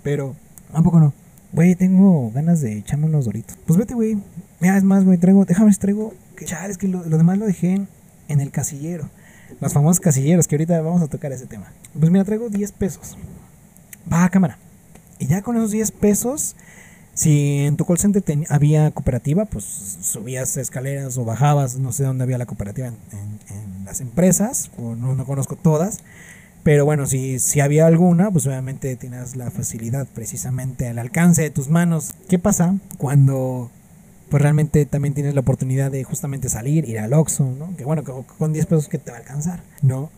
Pero, tampoco no. Güey, tengo ganas de echarme unos doritos. Pues vete, güey. Mira, es más, güey, traigo, déjame, traigo. Que chale, es que lo, lo, demás lo dejé en, el casillero. Los famosos casilleros, que ahorita vamos a tocar ese tema. Pues mira, traigo 10 pesos. Va a cámara. Y ya con esos 10 pesos, si en tu call center había cooperativa, pues subías escaleras o bajabas, no sé dónde había la cooperativa en, en, en las empresas, no, no conozco todas Pero bueno, si, si había alguna, pues obviamente tienes la facilidad precisamente al alcance de tus manos. ¿Qué pasa cuando pues realmente también tienes la oportunidad de justamente salir, ir al Oxxo, ¿no? Que bueno, con, con 10 pesos que te va a alcanzar, ¿no?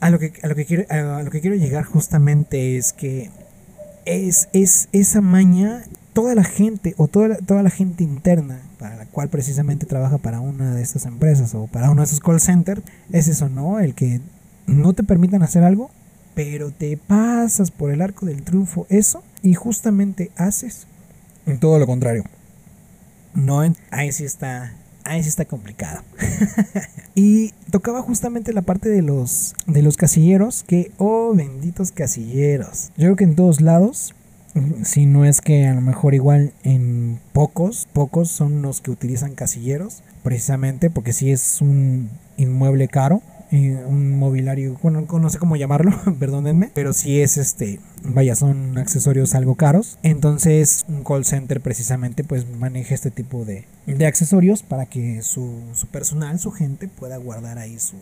A lo que, a lo que, quiero, a lo que quiero llegar justamente es que es, es esa maña, toda la gente o toda la, toda la gente interna para la cual precisamente trabaja para una de estas empresas o para uno de esos call centers, es eso, ¿no? El que no te permitan hacer algo, pero te pasas por el arco del triunfo eso y justamente haces todo lo contrario. No, ahí sí está, ahí sí está complicado. y tocaba justamente la parte de los de los casilleros, que oh, benditos casilleros. Yo creo que en todos lados si no es que a lo mejor igual en pocos, pocos son los que utilizan casilleros, precisamente porque si es un inmueble caro, un mobiliario, bueno, no sé cómo llamarlo, perdónenme, pero si es este, vaya, son accesorios algo caros. Entonces, un call center precisamente pues maneja este tipo de, de accesorios para que su, su personal, su gente pueda guardar ahí su,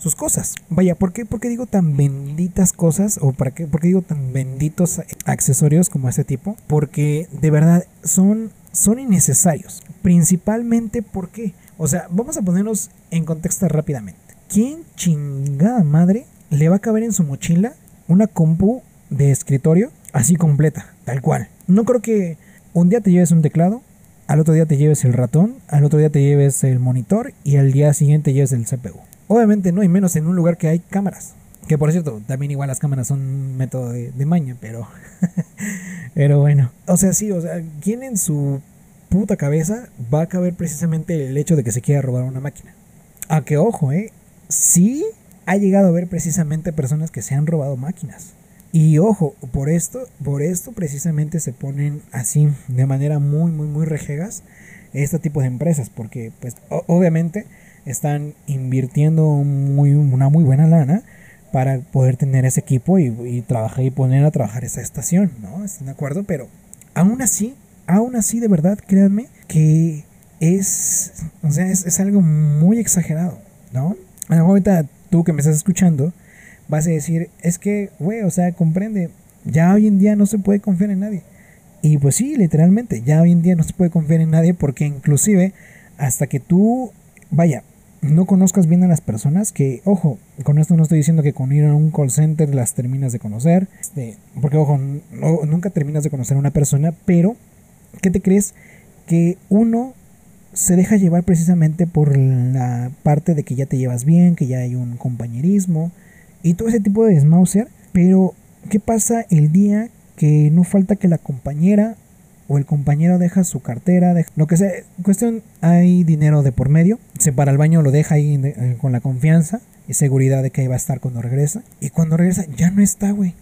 sus cosas. Vaya, ¿por qué, ¿por qué digo tan benditas cosas? ¿O para qué, por qué digo tan benditos accesorios como este tipo? Porque de verdad son, son innecesarios. Principalmente porque, o sea, vamos a ponernos en contexto rápidamente. ¿Quién chingada madre le va a caber en su mochila una compu de escritorio así completa, tal cual? No creo que un día te lleves un teclado, al otro día te lleves el ratón, al otro día te lleves el monitor y al día siguiente lleves el CPU. Obviamente no, y menos en un lugar que hay cámaras. Que por cierto, también igual las cámaras son un método de, de maña, pero... pero bueno. O sea, sí, o sea, ¿quién en su puta cabeza va a caber precisamente el hecho de que se quiera robar una máquina? A que ojo, eh, sí ha llegado a ver precisamente personas que se han robado máquinas. Y ojo, por esto, por esto precisamente se ponen así de manera muy, muy, muy rejegas este tipo de empresas, porque pues obviamente están invirtiendo muy, una muy buena lana para poder tener ese equipo y, trabajar y poner a trabajar esa estación, ¿no? ¿Están de acuerdo? Pero aún así, aún así de verdad, créanme que es, o sea, es, es algo muy exagerado, ¿no? Ahorita tú que me estás escuchando, vas a decir, es que, güey, o sea, comprende, ya hoy en día no se puede confiar en nadie. Y pues sí, literalmente, ya hoy en día no se puede confiar en nadie porque inclusive hasta que tú, vaya, no conozcas bien a las personas, que, ojo, con esto no estoy diciendo que con ir a un call center las terminas de conocer, este, porque, ojo, nunca terminas de conocer a una persona, pero, ¿qué te crees? Que uno se deja llevar precisamente por la parte de que ya te llevas bien, que ya hay un compañerismo y todo ese tipo de desmauser. Pero, ¿qué pasa el día que no falta que la compañera o el compañero deja su cartera, lo que sea? Cuestión, hay dinero de por medio, se para el baño, lo deja ahí eh, con la confianza y seguridad de que ahí va a estar cuando regresa. Y cuando regresa, ya no está, güey.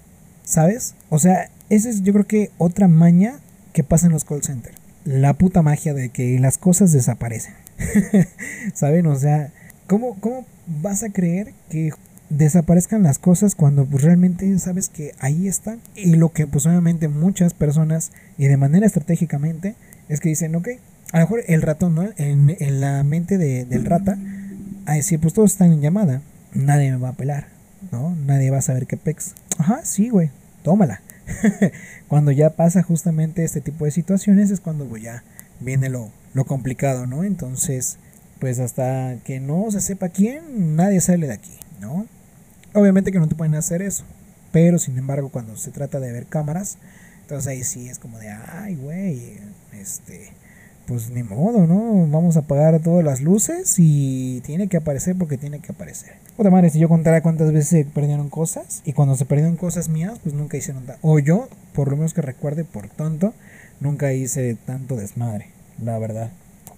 ¿Sabes? O sea, esa es yo creo que otra maña que pasa en los call centers la puta magia de que las cosas desaparecen. ¿Saben? O sea, ¿cómo, ¿cómo vas a creer que desaparezcan las cosas cuando pues, realmente sabes que ahí están? Y lo que pues obviamente muchas personas y de manera estratégicamente es que dicen, ok, a lo mejor el ratón, ¿no? En, en la mente de, del rata, a decir, pues todos están en llamada, nadie me va a pelar, ¿no? Nadie va a saber qué pex. Ajá, sí, güey, tómala. cuando ya pasa justamente este tipo de situaciones es cuando pues, ya viene lo, lo complicado, ¿no? Entonces, pues hasta que no se sepa quién, nadie sale de aquí, ¿no? Obviamente que no te pueden hacer eso, pero sin embargo cuando se trata de ver cámaras, entonces ahí sí es como de, ay, güey, este, pues ni modo, ¿no? Vamos a apagar todas las luces y tiene que aparecer porque tiene que aparecer. Otra madre, si yo contara cuántas veces se perdieron cosas y cuando se perdieron cosas mías, pues nunca hicieron nada. O yo, por lo menos que recuerde, por tonto, nunca hice tanto desmadre, la verdad.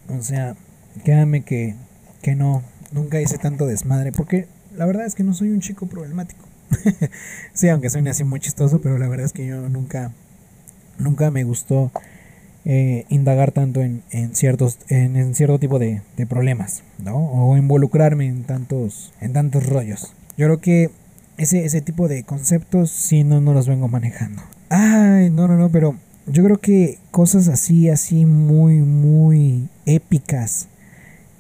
O sea, créanme que, que no, nunca hice tanto desmadre porque la verdad es que no soy un chico problemático. sí, aunque suene así muy chistoso, pero la verdad es que yo nunca, nunca me gustó eh, indagar tanto en, en ciertos en, cierto tipo de, problemas ¿no? o involucrarme en tantos en tantos rollos yo creo que ese, ese tipo de conceptos si no no los vengo manejando ay no no no pero yo creo que cosas así así muy muy épicas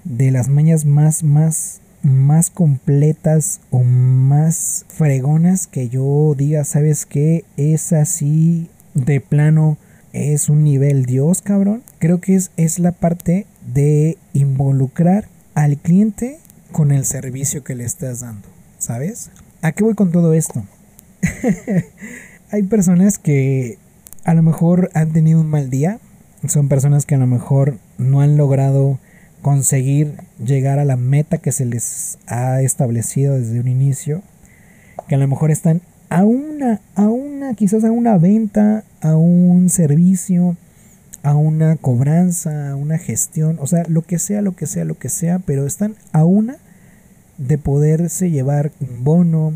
de las mañas más más más completas o más fregonas que yo diga, ¿sabes qué? Es así de plano, es un nivel Dios, cabrón. Creo que es, es la parte de involucrar al cliente con el servicio que le estás dando, ¿sabes? ¿A qué voy con todo esto? Hay personas que a lo mejor han tenido un mal día, son personas que a lo mejor no han logrado conseguir llegar a la meta que se les ha establecido desde un inicio, que a lo mejor están a una, a una, quizás a una venta, a un servicio, a una cobranza, a una gestión, o sea, lo que sea, lo que sea, lo que sea, pero están a una de poderse llevar un bono,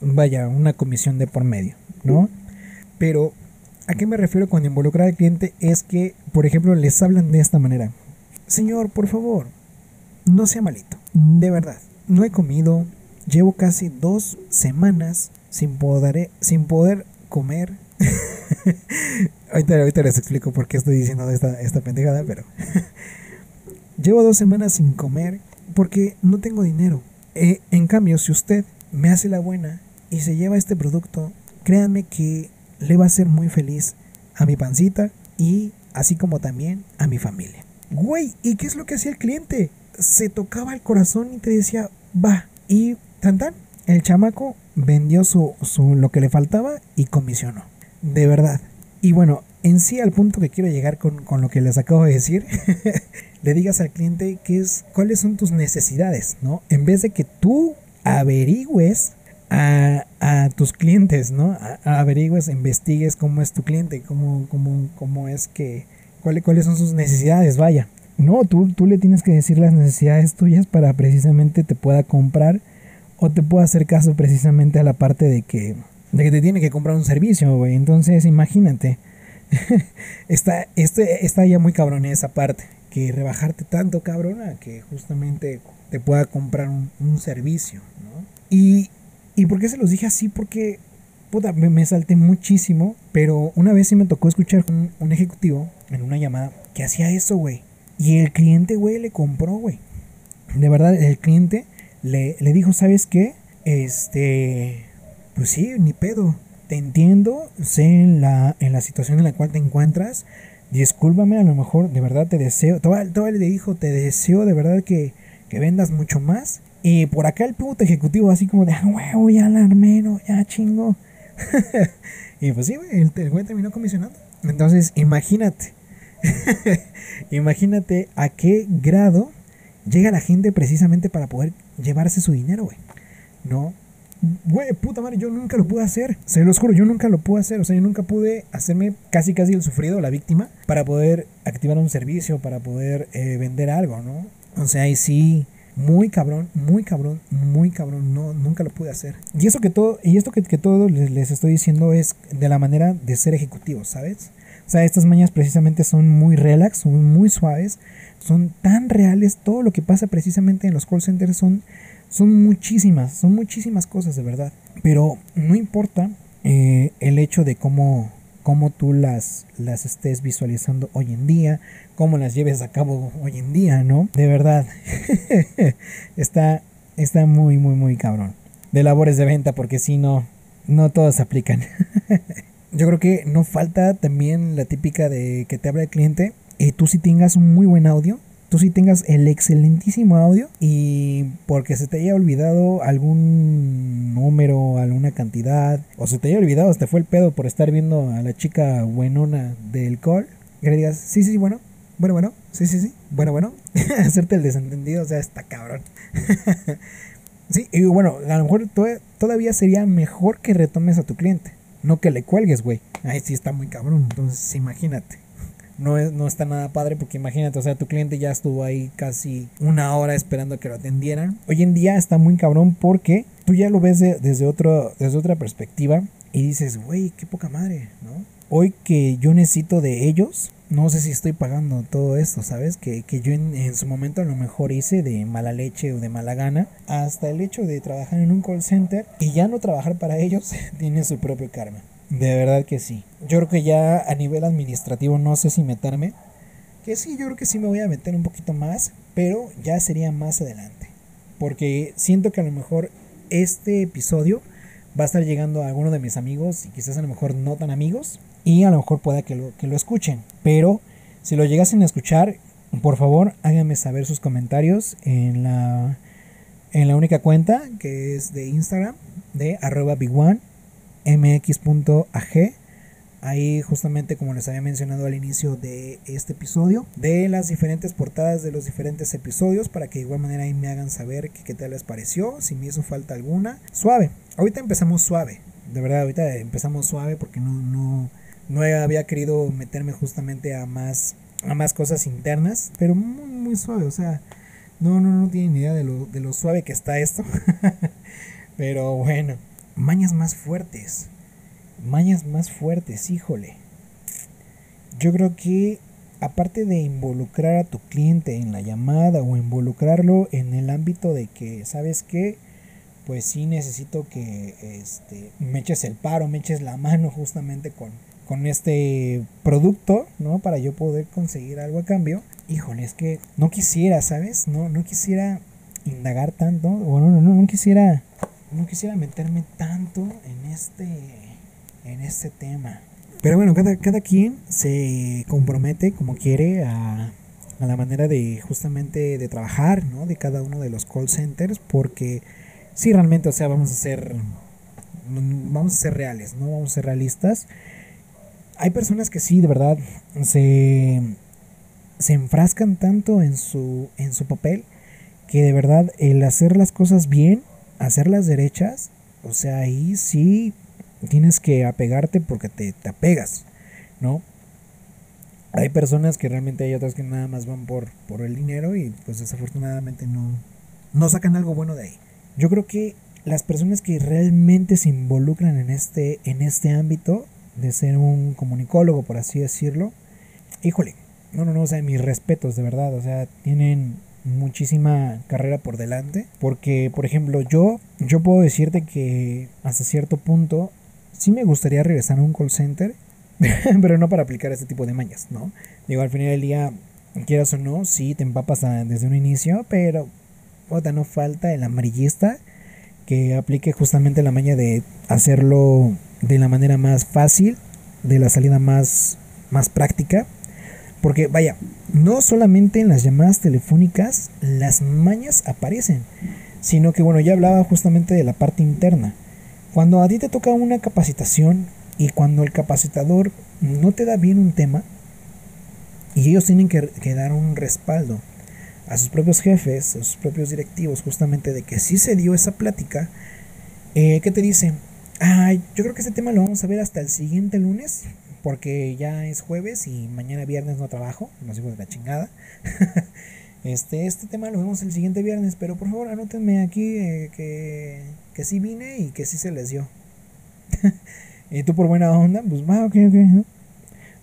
vaya, una comisión de por medio, ¿no? Pero, ¿a qué me refiero cuando involucrar al cliente? Es que, por ejemplo, les hablan de esta manera. Señor, por favor, no sea malito, de verdad, no he comido, llevo casi dos semanas sin poder, sin poder comer. ahorita, ahorita les explico por qué estoy diciendo esta, esta pendejada, pero llevo dos semanas sin comer porque no tengo dinero. Eh, en cambio, si usted me hace la buena y se lleva este producto, créanme que le va a ser muy feliz a mi pancita y así como también a mi familia. Güey, ¿y qué es lo que hacía el cliente? Se tocaba el corazón y te decía, va. Y tan tan, el chamaco vendió su, su lo que le faltaba y comisionó. De verdad. Y bueno, en sí al punto que quiero llegar con, con lo que les acabo de decir, le digas al cliente qué es, cuáles son tus necesidades, ¿no? En vez de que tú averigües a, a tus clientes, ¿no? Averigües, investigues cómo es tu cliente, cómo, cómo, cómo es que, cuáles, cuáles son sus necesidades, vaya. No, tú, tú le tienes que decir las necesidades tuyas para precisamente te pueda comprar te pueda hacer caso precisamente a la parte de que, de que te tiene que comprar un servicio, güey. Entonces, imagínate. está, este, está ya muy cabrón esa parte. Que rebajarte tanto, cabrona, que justamente te pueda comprar un, servicio, ¿no? Y, ¿Y por qué se los dije así? Porque, me, me salté muchísimo. Pero una vez sí me tocó escuchar un, un ejecutivo en una llamada que hacía eso, güey. Y el cliente, güey, le compró, güey. De verdad, el cliente le, le dijo, ¿sabes qué? Este, pues sí, ni pedo. Te entiendo, sé en la, en la situación en la cual te encuentras. Discúlpame, a lo mejor de verdad te deseo. Todavía, todavía le dijo, te deseo de verdad que, que vendas mucho más. Y por acá el puto ejecutivo así como de, ah, huevo, ya la armé, no, ya chingo. y pues sí, el, el güey terminó comisionando. Entonces, imagínate. imagínate a qué grado llega la gente precisamente para poder llevarse su dinero, güey. No. Güey, puta madre, yo nunca lo pude hacer. Se los juro, yo nunca lo pude hacer. O sea, yo nunca pude hacerme casi casi el sufrido, la víctima, para poder activar un servicio, para poder eh, vender algo, ¿no? O sea, ahí sí, muy cabrón, muy cabrón, muy cabrón. No, nunca lo pude hacer. Y eso que todo, y esto que, que todo les, les estoy diciendo es de la manera de ser ejecutivos, ¿sabes? O sea, estas mañas precisamente son muy relax, son muy suaves, son tan reales. Todo lo que pasa precisamente en los call centers son, son muchísimas, son muchísimas cosas de verdad. Pero no importa eh, el hecho de cómo, cómo tú las, las estés visualizando hoy en día, cómo las lleves a cabo hoy en día, ¿no? De verdad, está, está muy, muy, muy cabrón. De labores de venta, porque si no, no todos aplican. Yo creo que no falta también la típica de que te habla el cliente y tú sí tengas un muy buen audio, tú sí tengas el excelentísimo audio y porque se te haya olvidado algún número, alguna cantidad, o se te haya olvidado, hasta fue el pedo por estar viendo a la chica buenona del call, que le digas, sí, sí, bueno, bueno, bueno, sí, sí, sí, bueno, bueno, hacerte el desentendido, o sea, está cabrón. sí, y bueno, a lo mejor to- todavía sería mejor que retomes a tu cliente. No que le cuelgues, güey. Ahí sí está muy cabrón. Entonces, imagínate. No, es, no está nada padre porque imagínate, o sea, tu cliente ya estuvo ahí casi una hora esperando a que lo atendieran. Hoy en día está muy cabrón porque tú ya lo ves de- desde, otro, desde otra perspectiva y dices, güey, qué poca madre, ¿no? Hoy que yo necesito de ellos, no sé si estoy pagando todo esto, ¿sabes? Que, que yo en, en su momento a lo mejor hice de mala leche o de mala gana, hasta el hecho de trabajar en un call center y ya no trabajar para ellos tiene su propio karma. De verdad que sí. Yo creo que ya a nivel administrativo no sé si meterme. Que sí, yo creo que sí me voy a meter un poquito más, pero ya sería más adelante. porque siento que a lo mejor este episodio va a estar llegando a alguno de mis amigos y quizás a lo mejor no tan amigos y a lo mejor pueda que lo, que lo escuchen. Pero si lo llegasen a escuchar, por favor háganme saber sus comentarios en la, en la única cuenta que es de Instagram de arroba big one mx.ag ahí justamente como les había mencionado al inicio de este episodio de las diferentes portadas de los diferentes episodios para que de igual manera ahí me hagan saber qué, tal les pareció si me hizo falta alguna. Suave. Ahorita empezamos suave. De verdad ahorita empezamos suave porque no no no había querido meterme justamente a más a más cosas internas pero muy muy suave o sea no no no tienen ni idea de lo, de lo suave que está esto pero bueno mañas más fuertes mañas más fuertes, híjole. Yo creo que aparte de involucrar a tu cliente en la llamada o involucrarlo en el ámbito de que, ¿sabes qué? Pues sí necesito que este, me eches el paro, me eches la mano justamente con, con este producto, ¿no? Para yo poder conseguir algo a cambio. Híjole, es que no quisiera, ¿sabes? No, no quisiera indagar tanto, o no, no, no, quisiera, no quisiera meterme tanto en este en este tema. Pero bueno, cada, cada quien se compromete como quiere a, a la manera de justamente de trabajar, ¿no? De cada uno de los call centers, porque sí, realmente, o sea, vamos a ser, vamos a ser reales, ¿no? Vamos a ser realistas. Hay personas que sí, de verdad, se, se enfrascan tanto en su, en su papel que de verdad el hacer las cosas bien, hacerlas derechas, o sea, ahí sí tienes que apegarte porque te, te apegas, ¿no? Hay personas que realmente hay otras que nada más van por, por el dinero y pues desafortunadamente no, no sacan algo bueno de ahí. Yo creo que las personas que realmente se involucran en este, en este ámbito de ser un comunicólogo, por así decirlo, híjole, no, no, no, o sea, mis respetos, de verdad, o sea, tienen muchísima carrera por delante, porque, por ejemplo, yo, yo puedo decirte que hasta cierto punto sí me gustaría regresar a un call center, pero no para aplicar este tipo de mañas, ¿no? Digo, al final del día, quieras o no, sí te empapas desde un inicio, pero otra no falta el amarillista que aplique justamente la maña de hacerlo de la manera más fácil, de la salida más, más práctica. Porque vaya, no solamente en las llamadas telefónicas las mañas aparecen, sino que bueno, ya hablaba justamente de la parte interna. Cuando a ti te toca una capacitación y cuando el capacitador no te da bien un tema, y ellos tienen que, dar un respaldo a sus propios jefes, a sus propios directivos, justamente de que sí se dio esa plática, eh, ¿qué te dicen? Ay, yo creo que ese tema lo vamos a ver hasta el siguiente lunes, porque ya es jueves y mañana viernes no trabajo, los hijos de la chingada. este, este tema lo vemos el siguiente viernes, pero por favor anótenme aquí eh, que, que sí vine y que sí se les dio. y tú por buena onda, pues, ah, ok, ok. ¿no?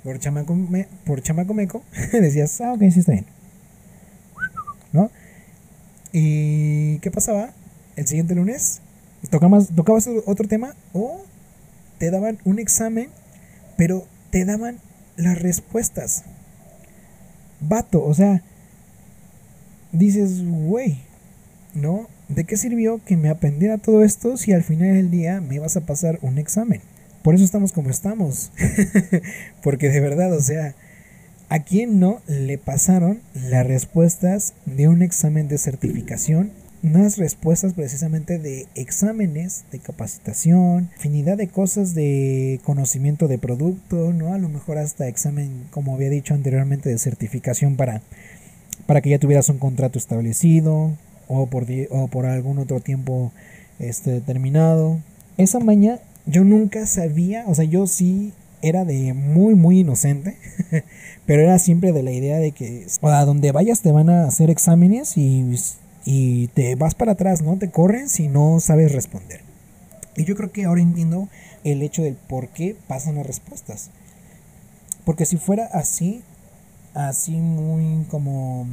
Por chamaco, me, por chamaco meco, decías, ah, ok, sí está bien. ¿No? ¿Y qué pasaba? El siguiente lunes tocabas, tocabas otro tema o te daban un examen, pero te daban las respuestas. Vato, o sea, dices, güey, ¿no? ¿De qué sirvió que me aprendiera todo esto si al final del día me vas a pasar un examen? Por eso estamos como estamos. Porque de verdad, o sea, ¿a quién no le pasaron las respuestas de un examen de certificación? Unas respuestas precisamente de exámenes de capacitación, infinidad de cosas de conocimiento de producto, ¿no? A lo mejor hasta examen, como había dicho anteriormente, de certificación para, para que ya tuvieras un contrato establecido o por, o por algún otro tiempo este, determinado. Esa maña yo nunca sabía, o sea, yo sí era de muy, muy inocente, pero era siempre de la idea de que a donde vayas te van a hacer exámenes y, y te vas para atrás, ¿no? Te corren si no sabes responder. Y yo creo que ahora entiendo el hecho del por qué pasan las respuestas. Porque si fuera así, así muy como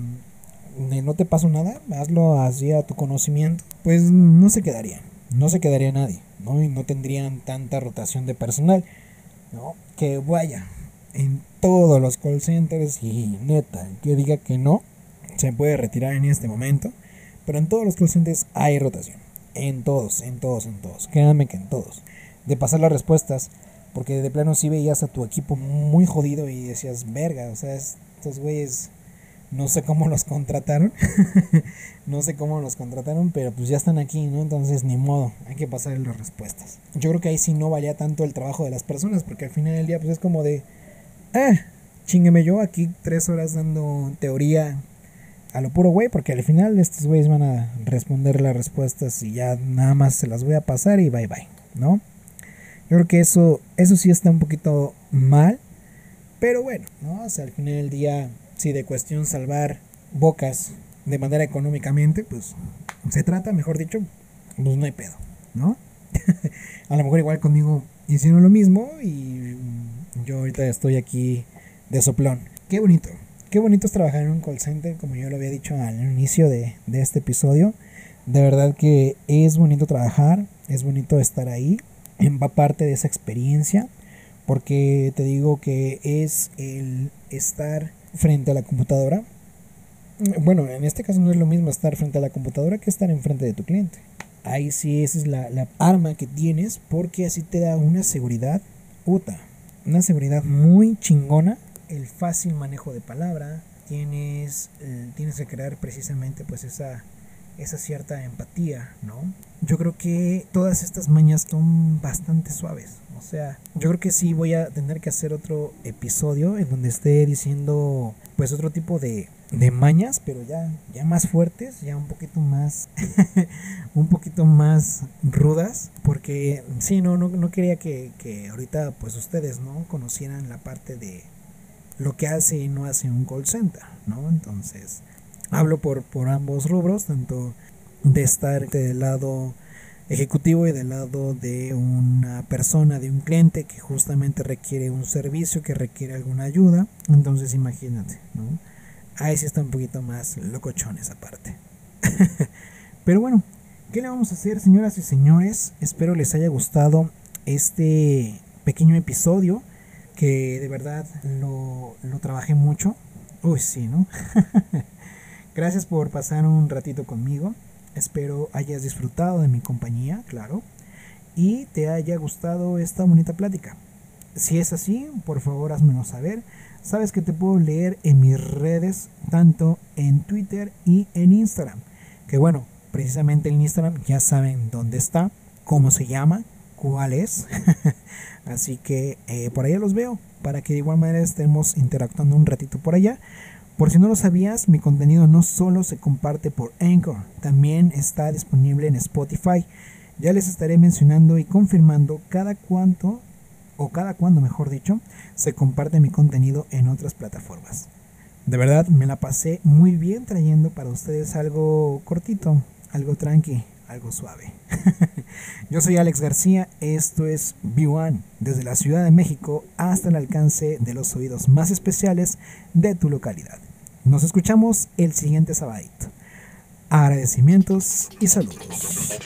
no te paso nada, hazlo así a tu conocimiento, pues no se quedaría, no se quedaría nadie, ¿no? Y no tendrían tanta rotación de personal, ¿no? Que vaya, en todos los call centers y neta, que diga que no, se puede retirar en este momento, Pero en todos los call hay rotación. En todos, en todos, en todos. Créanme que en todos. De pasar las respuestas, porque de plano sí veías a tu equipo muy jodido y decías, verga, o sea, estos güeyes no sé cómo los contrataron. no sé cómo los contrataron, pero pues ya están aquí, ¿no? Entonces ni modo, hay que pasar las respuestas. Yo creo que ahí sí no valía tanto el trabajo de las personas, porque al final del día pues es como de, ah, chingueme yo aquí tres horas dando teoría a lo puro güey, porque al final estos güeyes van a responder las respuestas y ya nada más se las voy a pasar y bye bye, ¿no? Yo creo que eso, eso sí está un poquito mal, pero bueno, ¿no? O sea, al final del día si de cuestión salvar bocas de manera económicamente, pues se trata, mejor dicho, pues no hay pedo, ¿no? a lo mejor igual conmigo hicieron lo mismo y yo ahorita estoy aquí de soplón. Qué bonito, qué bonito es trabajar en un call center, como yo lo había dicho al inicio de, de este episodio. De verdad que es bonito trabajar, es bonito estar ahí, va parte de esa experiencia, porque te digo que es el estar frente a la computadora. Bueno, en este caso no es lo mismo estar frente a la computadora que estar enfrente de tu cliente. Ahí sí esa es la, la arma que tienes porque así te da una seguridad puta. Una seguridad muy chingona. El fácil manejo de palabra. Tienes, eh, tienes que crear precisamente pues esa, esa cierta empatía, ¿no? Yo creo que todas estas mañas son bastante suaves. O sea, yo creo que sí voy a tener que hacer otro episodio en donde esté diciendo pues otro tipo de, de mañas, pero ya, ya más fuertes, ya un poquito más, un poquito más rudas, porque sí, no, no, no quería que, que ahorita pues ustedes, ¿no? Conocieran la parte de lo que hace y no hace un call center, ¿no? Entonces, hablo por, por ambos rubros, tanto de estar del lado ejecutivo y del lado de una persona, de un cliente que justamente requiere un servicio, que requiere alguna ayuda. Entonces imagínate, ¿no? Ahí sí está un poquito más locochón esa parte. Pero bueno, ¿qué le vamos a hacer, señoras y señores? Espero les haya gustado este pequeño episodio que de verdad lo, lo trabajé mucho. Uy, sí, ¿no? Gracias por pasar un ratito conmigo. Espero hayas disfrutado de mi compañía, claro, y te haya gustado esta bonita plática. Si es así, por favor házmelo saber. Sabes que te puedo leer en mis redes, tanto en Twitter y en Instagram. Que bueno, precisamente en Instagram ya saben dónde está, cómo se llama, cuál es. Así que eh, por allá los veo, para que de igual manera estemos interactuando un ratito por allá. Por si no lo sabías, mi contenido no solo se comparte por Anchor, también está disponible en Spotify. Ya les estaré mencionando y confirmando cada cuánto, o cada cuándo mejor dicho, se comparte mi contenido en otras plataformas. De verdad, me la pasé muy bien trayendo para ustedes algo cortito, algo tranqui, algo suave. Yo soy Alex García, esto es B1, desde la Ciudad de México hasta el alcance de los oídos más especiales de tu localidad. Nos escuchamos el siguiente sábado. Agradecimientos y saludos.